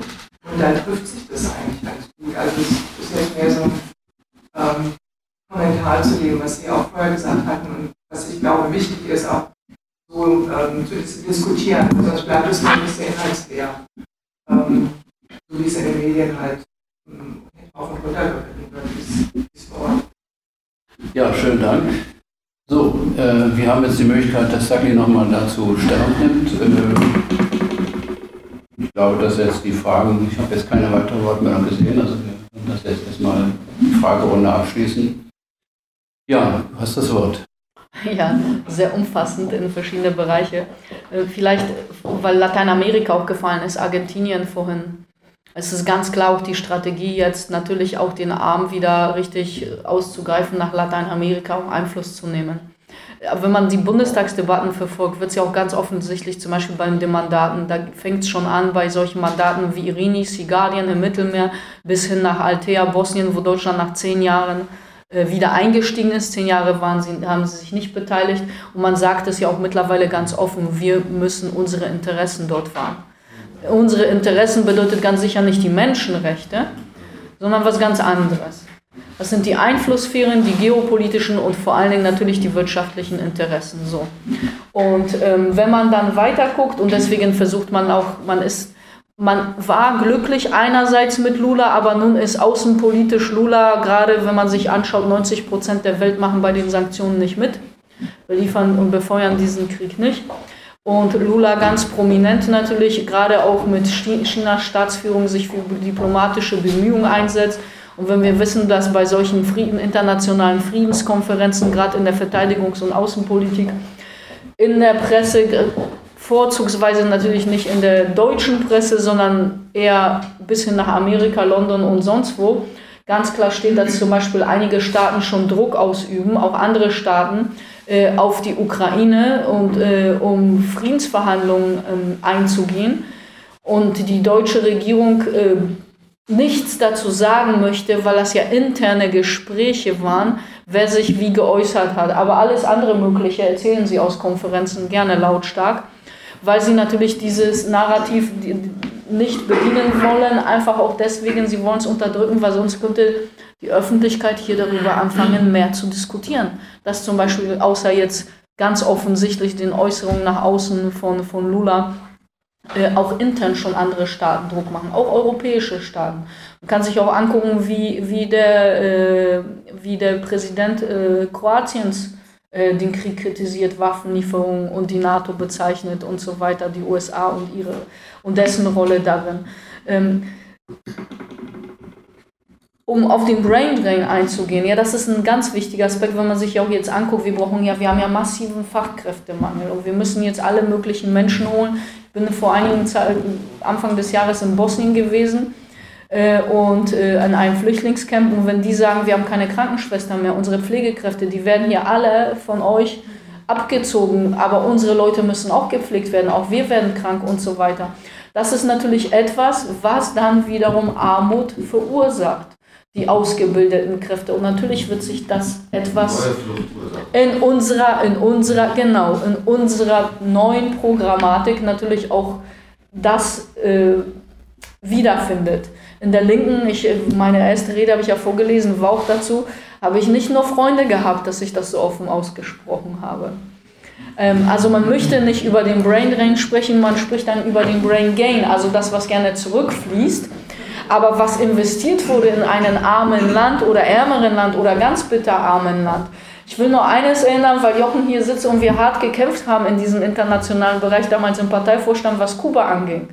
Und dann trifft sich das eigentlich ganz gut. Also es ist jetzt mehr so ein ähm, Kommentar zu dem, was Sie auch vorher gesagt hatten und was ich glaube wichtig ist, auch so ähm, zu diskutieren. Sonst bleibt es nur ein bisschen inhaltsleer. Ähm, so wie es in den Medien halt ähm, auf und runter wird, dieses Wort. Ja, schönen Dank. So, äh, wir haben jetzt die Möglichkeit, dass Saki nochmal dazu Stellung nimmt. Äh, ich glaube, dass jetzt die Fragen, ich habe jetzt keine weiteren Wortmeldungen gesehen, also wir können das jetzt erstmal die Fragerunde abschließen. Ja, du hast das Wort. Ja, sehr umfassend in verschiedene Bereiche. Äh, vielleicht, weil Lateinamerika auch gefallen ist, Argentinien vorhin. Es ist ganz klar auch die Strategie, jetzt natürlich auch den Arm wieder richtig auszugreifen nach Lateinamerika, um Einfluss zu nehmen wenn man die Bundestagsdebatten verfolgt, wird es ja auch ganz offensichtlich, zum Beispiel bei den Mandaten, da fängt es schon an bei solchen Mandaten wie Irini, Sigardien im Mittelmeer bis hin nach Altea, Bosnien, wo Deutschland nach zehn Jahren äh, wieder eingestiegen ist. Zehn Jahre waren sie, haben sie sich nicht beteiligt. Und man sagt es ja auch mittlerweile ganz offen, wir müssen unsere Interessen dort wahren. Unsere Interessen bedeutet ganz sicher nicht die Menschenrechte, sondern was ganz anderes. Das sind die Einflusssphären, die geopolitischen und vor allen Dingen natürlich die wirtschaftlichen Interessen. So. Und ähm, wenn man dann weiter guckt, und deswegen versucht man auch, man ist man war glücklich einerseits mit Lula, aber nun ist außenpolitisch Lula, gerade wenn man sich anschaut, 90 Prozent der Welt machen bei den Sanktionen nicht mit. Wir liefern und befeuern diesen Krieg nicht. Und Lula ganz prominent natürlich, gerade auch mit Chinas Staatsführung sich für diplomatische Bemühungen einsetzt. Und wenn wir wissen, dass bei solchen Frieden, internationalen Friedenskonferenzen, gerade in der Verteidigungs- und Außenpolitik, in der Presse vorzugsweise natürlich nicht in der deutschen Presse, sondern eher bis hin nach Amerika, London und sonst wo. Ganz klar steht, dass zum Beispiel einige Staaten schon Druck ausüben, auch andere Staaten, äh, auf die Ukraine und äh, um Friedensverhandlungen ähm, einzugehen. Und die deutsche Regierung äh, nichts dazu sagen möchte, weil das ja interne Gespräche waren, wer sich wie geäußert hat. Aber alles andere Mögliche erzählen sie aus Konferenzen gerne lautstark weil sie natürlich dieses Narrativ nicht bedienen wollen, einfach auch deswegen, sie wollen es unterdrücken, weil sonst könnte die Öffentlichkeit hier darüber anfangen, mehr zu diskutieren. Dass zum Beispiel, außer jetzt ganz offensichtlich den Äußerungen nach außen von, von Lula, äh, auch intern schon andere Staaten Druck machen, auch europäische Staaten. Man kann sich auch angucken, wie, wie, der, äh, wie der Präsident äh, Kroatiens den Krieg kritisiert, Waffenlieferungen und die NATO bezeichnet und so weiter, die USA und ihre und dessen Rolle darin. Ähm, um auf den Brain Drain einzugehen, ja, das ist ein ganz wichtiger Aspekt, wenn man sich auch jetzt anguckt, wir brauchen ja, wir haben ja massiven Fachkräftemangel und wir müssen jetzt alle möglichen Menschen holen. Ich bin vor einigen Zeit, Anfang des Jahres in Bosnien gewesen äh, und äh, an einem Flüchtlingscamp. Und wenn die sagen, wir haben keine Krankenschwestern mehr, unsere Pflegekräfte, die werden hier alle von euch abgezogen, aber unsere Leute müssen auch gepflegt werden, auch wir werden krank und so weiter. Das ist natürlich etwas, was dann wiederum Armut verursacht, die ausgebildeten Kräfte. Und natürlich wird sich das etwas in unserer, in unserer, genau, in unserer neuen Programmatik natürlich auch das äh, wiederfindet in der Linken, ich, meine erste Rede habe ich ja vorgelesen, war auch dazu, habe ich nicht nur Freunde gehabt, dass ich das so offen ausgesprochen habe. Ähm, also man möchte nicht über den Brain Drain sprechen, man spricht dann über den Brain Gain, also das, was gerne zurückfließt. Aber was investiert wurde in einen armen Land oder ärmeren Land oder ganz bitterarmen Land, ich will nur eines erinnern, weil Jochen hier sitzt und wir hart gekämpft haben in diesem internationalen Bereich, damals im Parteivorstand, was Kuba anging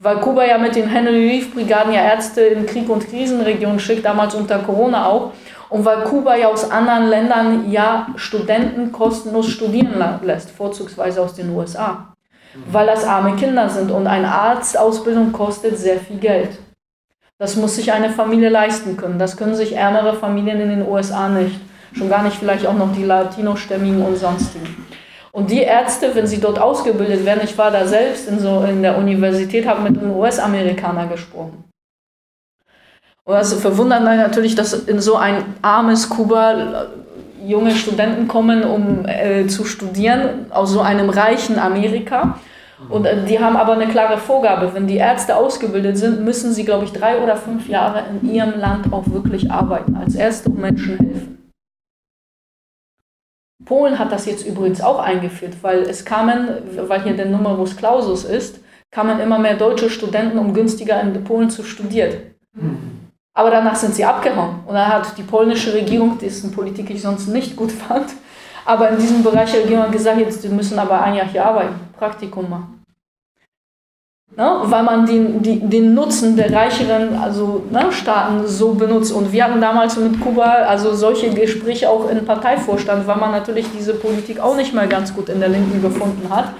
weil Kuba ja mit den Henry Reef Brigaden ja Ärzte in Krieg- und Krisenregionen schickt, damals unter Corona auch. Und weil Kuba ja aus anderen Ländern ja Studenten kostenlos studieren lässt, vorzugsweise aus den USA. Weil das arme Kinder sind und eine Arztausbildung kostet sehr viel Geld. Das muss sich eine Familie leisten können. Das können sich ärmere Familien in den USA nicht. Schon gar nicht vielleicht auch noch die Latino-Stämmigen und sonstigen. Und die Ärzte, wenn sie dort ausgebildet werden, ich war da selbst in, so, in der Universität, habe mit einem US-Amerikaner gesprochen. Und das verwundert mich natürlich, dass in so ein armes Kuba äh, junge Studenten kommen, um äh, zu studieren, aus so einem reichen Amerika. Und äh, die haben aber eine klare Vorgabe. Wenn die Ärzte ausgebildet sind, müssen sie, glaube ich, drei oder fünf Jahre in ihrem Land auch wirklich arbeiten, als Ärzte und Menschen helfen. Polen hat das jetzt übrigens auch eingeführt, weil es kamen, weil hier der Numerus Clausus ist, kamen immer mehr deutsche Studenten, um günstiger in Polen zu studieren. Aber danach sind sie abgehauen. Und dann hat die polnische Regierung, dessen Politik ich sonst nicht gut fand, aber in diesem Bereich der Regierung gesagt, jetzt die müssen aber ein Jahr hier arbeiten, Praktikum machen ne, weil man den, die, den Nutzen der reicheren also, ne, Staaten so benutzt. Und wir hatten damals mit Kuba also solche Gespräche auch im Parteivorstand, weil man natürlich diese Politik auch nicht mal ganz gut in der Linken gefunden hat,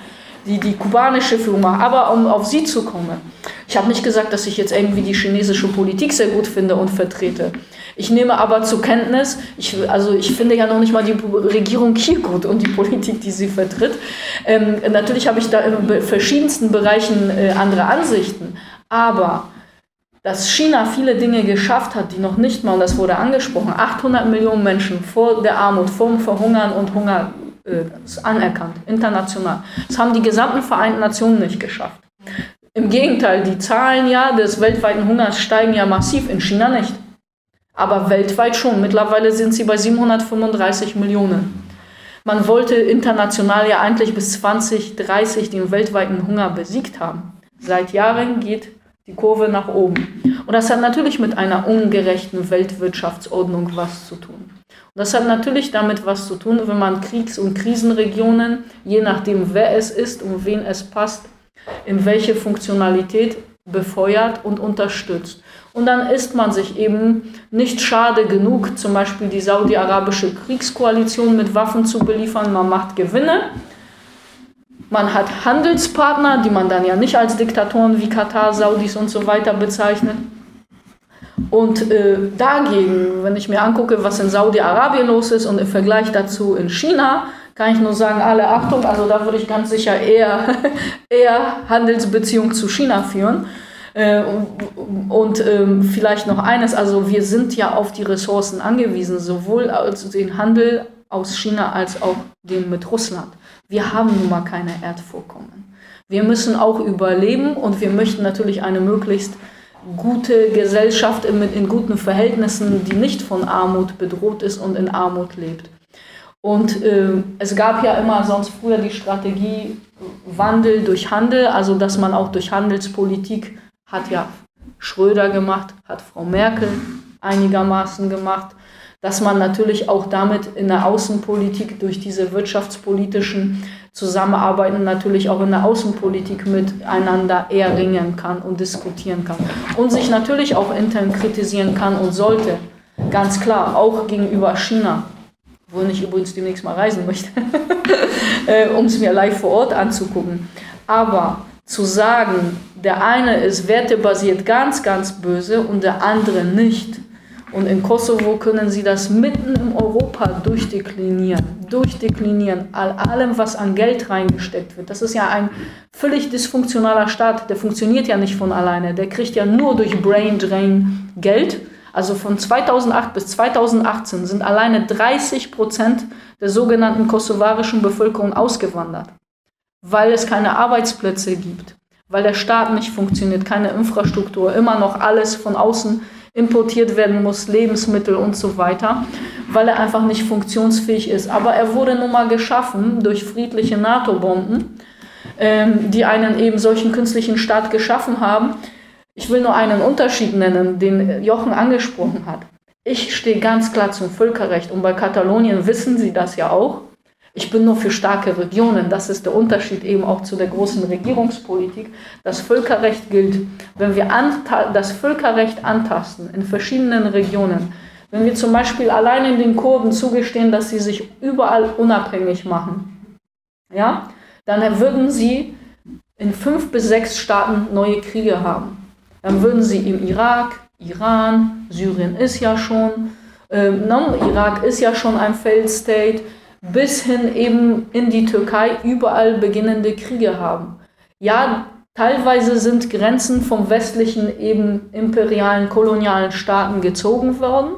die die kubanische Führung macht. Aber um auf sie zu kommen, ich habe nicht gesagt, dass ich jetzt irgendwie die chinesische Politik sehr gut finde und vertrete. Ich nehme aber zur Kenntnis, ich, also ich finde ja noch nicht mal die Regierung hier gut und die Politik, die sie vertritt. Ähm, natürlich habe ich da in verschiedensten Bereichen äh, andere Ansichten, aber dass China viele Dinge geschafft hat, die noch nicht mal, und das wurde angesprochen, 800 Millionen Menschen vor der Armut, vor dem Verhungern und Hunger äh, anerkannt, international. Das haben die gesamten Vereinten Nationen nicht geschafft. Im Gegenteil, die Zahlen ja des weltweiten Hungers steigen ja massiv, in China nicht aber weltweit schon. Mittlerweile sind sie bei 735 Millionen. Man wollte international ja eigentlich bis 2030 den weltweiten Hunger besiegt haben. Seit Jahren geht die Kurve nach oben. Und das hat natürlich mit einer ungerechten Weltwirtschaftsordnung was zu tun. Und das hat natürlich damit was zu tun, wenn man Kriegs- und Krisenregionen, je nachdem wer es ist und wen es passt, in welche Funktionalität befeuert und unterstützt. Und dann ist man sich eben nicht schade genug, zum Beispiel die saudi-arabische Kriegskoalition mit Waffen zu beliefern. Man macht Gewinne. Man hat Handelspartner, die man dann ja nicht als Diktatoren wie Katar, Saudis und so weiter bezeichnet. Und äh, dagegen, wenn ich mir angucke, was in Saudi-Arabien los ist und im Vergleich dazu in China, kann ich nur sagen, alle Achtung, also da würde ich ganz sicher eher, eher Handelsbeziehungen zu China führen. Äh, und, und ähm, vielleicht noch eines, also wir sind ja auf die Ressourcen angewiesen, sowohl als den Handel aus China als auch den mit Russland. Wir haben nun mal keine Erdvorkommen. Wir müssen auch überleben und wir möchten natürlich eine möglichst gute Gesellschaft in, in guten Verhältnissen, die nicht von Armut bedroht ist und in Armut lebt. Und äh, es gab ja immer sonst früher die Strategie Wandel durch Handel, also dass man auch durch Handelspolitik hat ja Schröder gemacht, hat Frau Merkel einigermaßen gemacht, dass man natürlich auch damit in der Außenpolitik durch diese wirtschaftspolitischen Zusammenarbeiten natürlich auch in der Außenpolitik miteinander erringen kann und diskutieren kann. Und sich natürlich auch intern kritisieren kann und sollte. Ganz klar, auch gegenüber China, wo ich übrigens demnächst mal reisen möchte, äh, um es mir live vor Ort anzugucken. Aber zu sagen, der eine ist wertebasiert ganz, ganz böse und der andere nicht. Und in Kosovo können sie das mitten in Europa durchdeklinieren, durchdeklinieren, all allem, was an Geld reingesteckt wird. Das ist ja ein völlig dysfunktionaler Staat, der funktioniert ja nicht von alleine, der kriegt ja nur durch Brain Drain Geld. Also von 2008 bis 2018 sind alleine 30 Prozent der sogenannten kosovarischen Bevölkerung ausgewandert weil es keine Arbeitsplätze gibt, weil der Staat nicht funktioniert, keine Infrastruktur, immer noch alles von außen importiert werden muss, Lebensmittel und so weiter, weil er einfach nicht funktionsfähig ist. Aber er wurde nun mal geschaffen durch friedliche NATO-Bomben, ähm, die einen eben solchen künstlichen Staat geschaffen haben. Ich will nur einen Unterschied nennen, den Jochen angesprochen hat. Ich stehe ganz klar zum Völkerrecht und bei Katalonien wissen Sie das ja auch. Ich bin nur für starke Regionen. Das ist der Unterschied eben auch zu der großen Regierungspolitik. Das Völkerrecht gilt. Wenn wir das Völkerrecht antasten in verschiedenen Regionen, wenn wir zum Beispiel allein in den Kurden zugestehen, dass sie sich überall unabhängig machen, ja, dann würden sie in fünf bis sechs Staaten neue Kriege haben. Dann würden sie im Irak, Iran, Syrien ist ja schon, äh, Irak ist ja schon ein Failed State, bis hin eben in die Türkei überall beginnende Kriege haben. Ja, teilweise sind Grenzen vom westlichen eben imperialen kolonialen Staaten gezogen worden.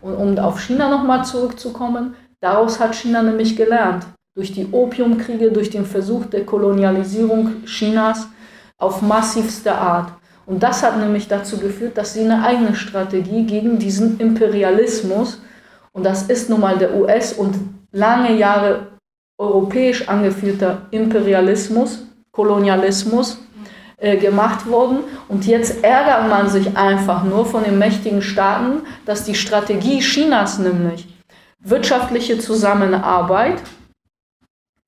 Und um auf China nochmal zurückzukommen, daraus hat China nämlich gelernt. Durch die Opiumkriege, durch den Versuch der Kolonialisierung Chinas auf massivste Art. Und das hat nämlich dazu geführt, dass sie eine eigene Strategie gegen diesen Imperialismus, und das ist nun mal der US- und lange Jahre europäisch angeführter Imperialismus, Kolonialismus äh, gemacht worden. Und jetzt ärgert man sich einfach nur von den mächtigen Staaten, dass die Strategie Chinas nämlich wirtschaftliche Zusammenarbeit,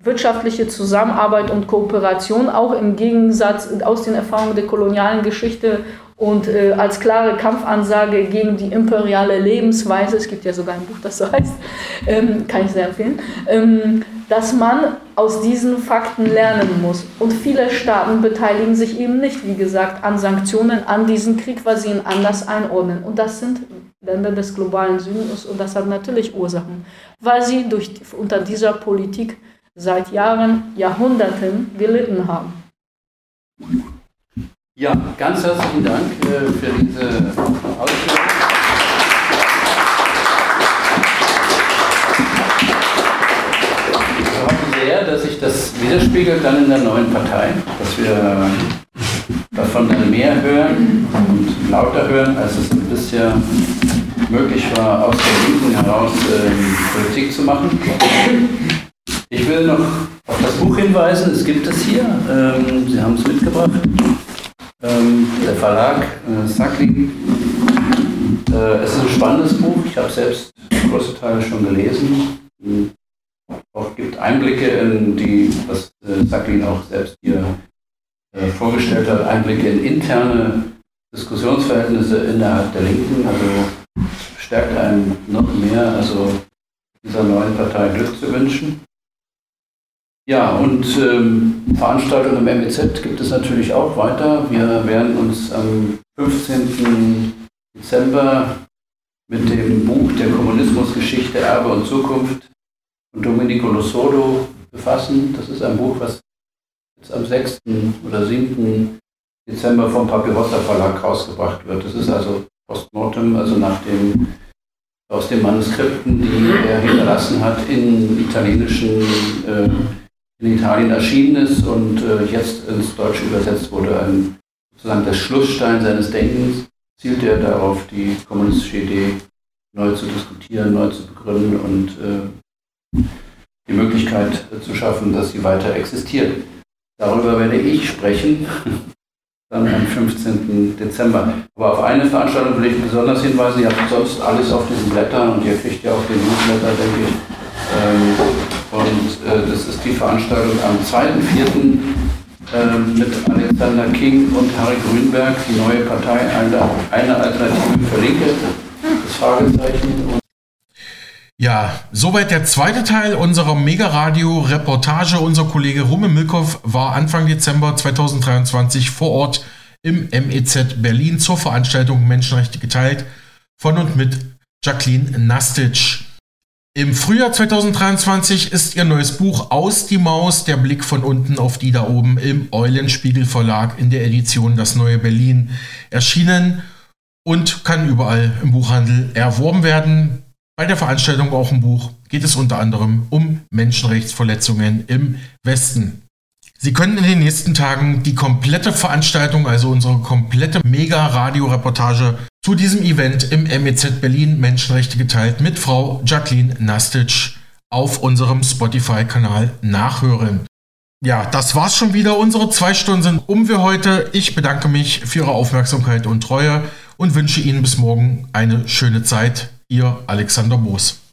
wirtschaftliche Zusammenarbeit und Kooperation auch im Gegensatz aus den Erfahrungen der kolonialen Geschichte und äh, als klare Kampfansage gegen die imperiale Lebensweise, es gibt ja sogar ein Buch, das so heißt, ähm, kann ich sehr empfehlen, ähm, dass man aus diesen Fakten lernen muss. Und viele Staaten beteiligen sich eben nicht, wie gesagt, an Sanktionen, an diesen Krieg, weil sie ihn anders einordnen. Und das sind Länder des globalen Südens und das hat natürlich Ursachen, weil sie durch, unter dieser Politik seit Jahren, Jahrhunderten gelitten haben. Ja, ganz herzlichen Dank äh, für diese Ausführung. Wir hoffen sehr, dass sich das widerspiegelt dann in der neuen Partei, dass wir davon dann mehr hören und lauter hören, als es bisher möglich war, aus der Linken heraus äh, Politik zu machen. Ich will noch auf das Buch hinweisen, es gibt es hier, ähm, Sie haben es mitgebracht. Ähm, der Verlag äh, Sacklin. Äh, es ist ein spannendes Buch. Ich habe selbst große Teile schon gelesen. Auch gibt Einblicke in die, was äh, Sacklin auch selbst hier äh, vorgestellt hat, Einblicke in interne Diskussionsverhältnisse innerhalb der Linken. Also stärkt einen noch mehr, also dieser neuen Partei Glück zu wünschen. Ja, und ähm, Veranstaltungen im MEZ gibt es natürlich auch weiter. Wir werden uns am 15. Dezember mit dem Buch der Kommunismusgeschichte, Erbe und Zukunft von Domenico Losodo befassen. Das ist ein Buch, was jetzt am 6. oder 7. Dezember vom Papyrota Verlag rausgebracht wird. Das ist also postmortem, also nach dem, aus den Manuskripten, die er hinterlassen hat in italienischen äh, in Italien erschienen ist und äh, jetzt ins Deutsche übersetzt wurde, ein, sozusagen der Schlussstein seines Denkens, zielt er darauf, die kommunistische Idee neu zu diskutieren, neu zu begründen und äh, die Möglichkeit zu schaffen, dass sie weiter existiert. Darüber werde ich sprechen, dann am 15. Dezember. Aber auf eine Veranstaltung will ich besonders hinweisen, ihr habt sonst alles auf diesen Blättern und ihr kriegt ja auch den Newsletter, denke ich. Ähm, und äh, das ist die Veranstaltung am 2.4. Äh, mit Alexander King und Harry Grünberg, die neue Partei, eine, eine Alternative für Linke. Das Fragezeichen. Ja, soweit der zweite Teil unserer Mega-Radio-Reportage. Unser Kollege Rumme Milkow war Anfang Dezember 2023 vor Ort im MEZ Berlin zur Veranstaltung Menschenrechte geteilt von und mit Jacqueline Nastic. Im Frühjahr 2023 ist ihr neues Buch Aus die Maus, der Blick von unten auf die da oben im Eulenspiegel Verlag in der Edition Das Neue Berlin erschienen und kann überall im Buchhandel erworben werden. Bei der Veranstaltung auch im Buch geht es unter anderem um Menschenrechtsverletzungen im Westen. Sie können in den nächsten Tagen die komplette Veranstaltung, also unsere komplette Mega-Radio-Reportage zu diesem Event im MEZ Berlin Menschenrechte geteilt mit Frau Jacqueline Nastic auf unserem Spotify-Kanal nachhören. Ja, das war's schon wieder. Unsere zwei Stunden sind um für heute. Ich bedanke mich für Ihre Aufmerksamkeit und Treue und wünsche Ihnen bis morgen eine schöne Zeit. Ihr Alexander Moos.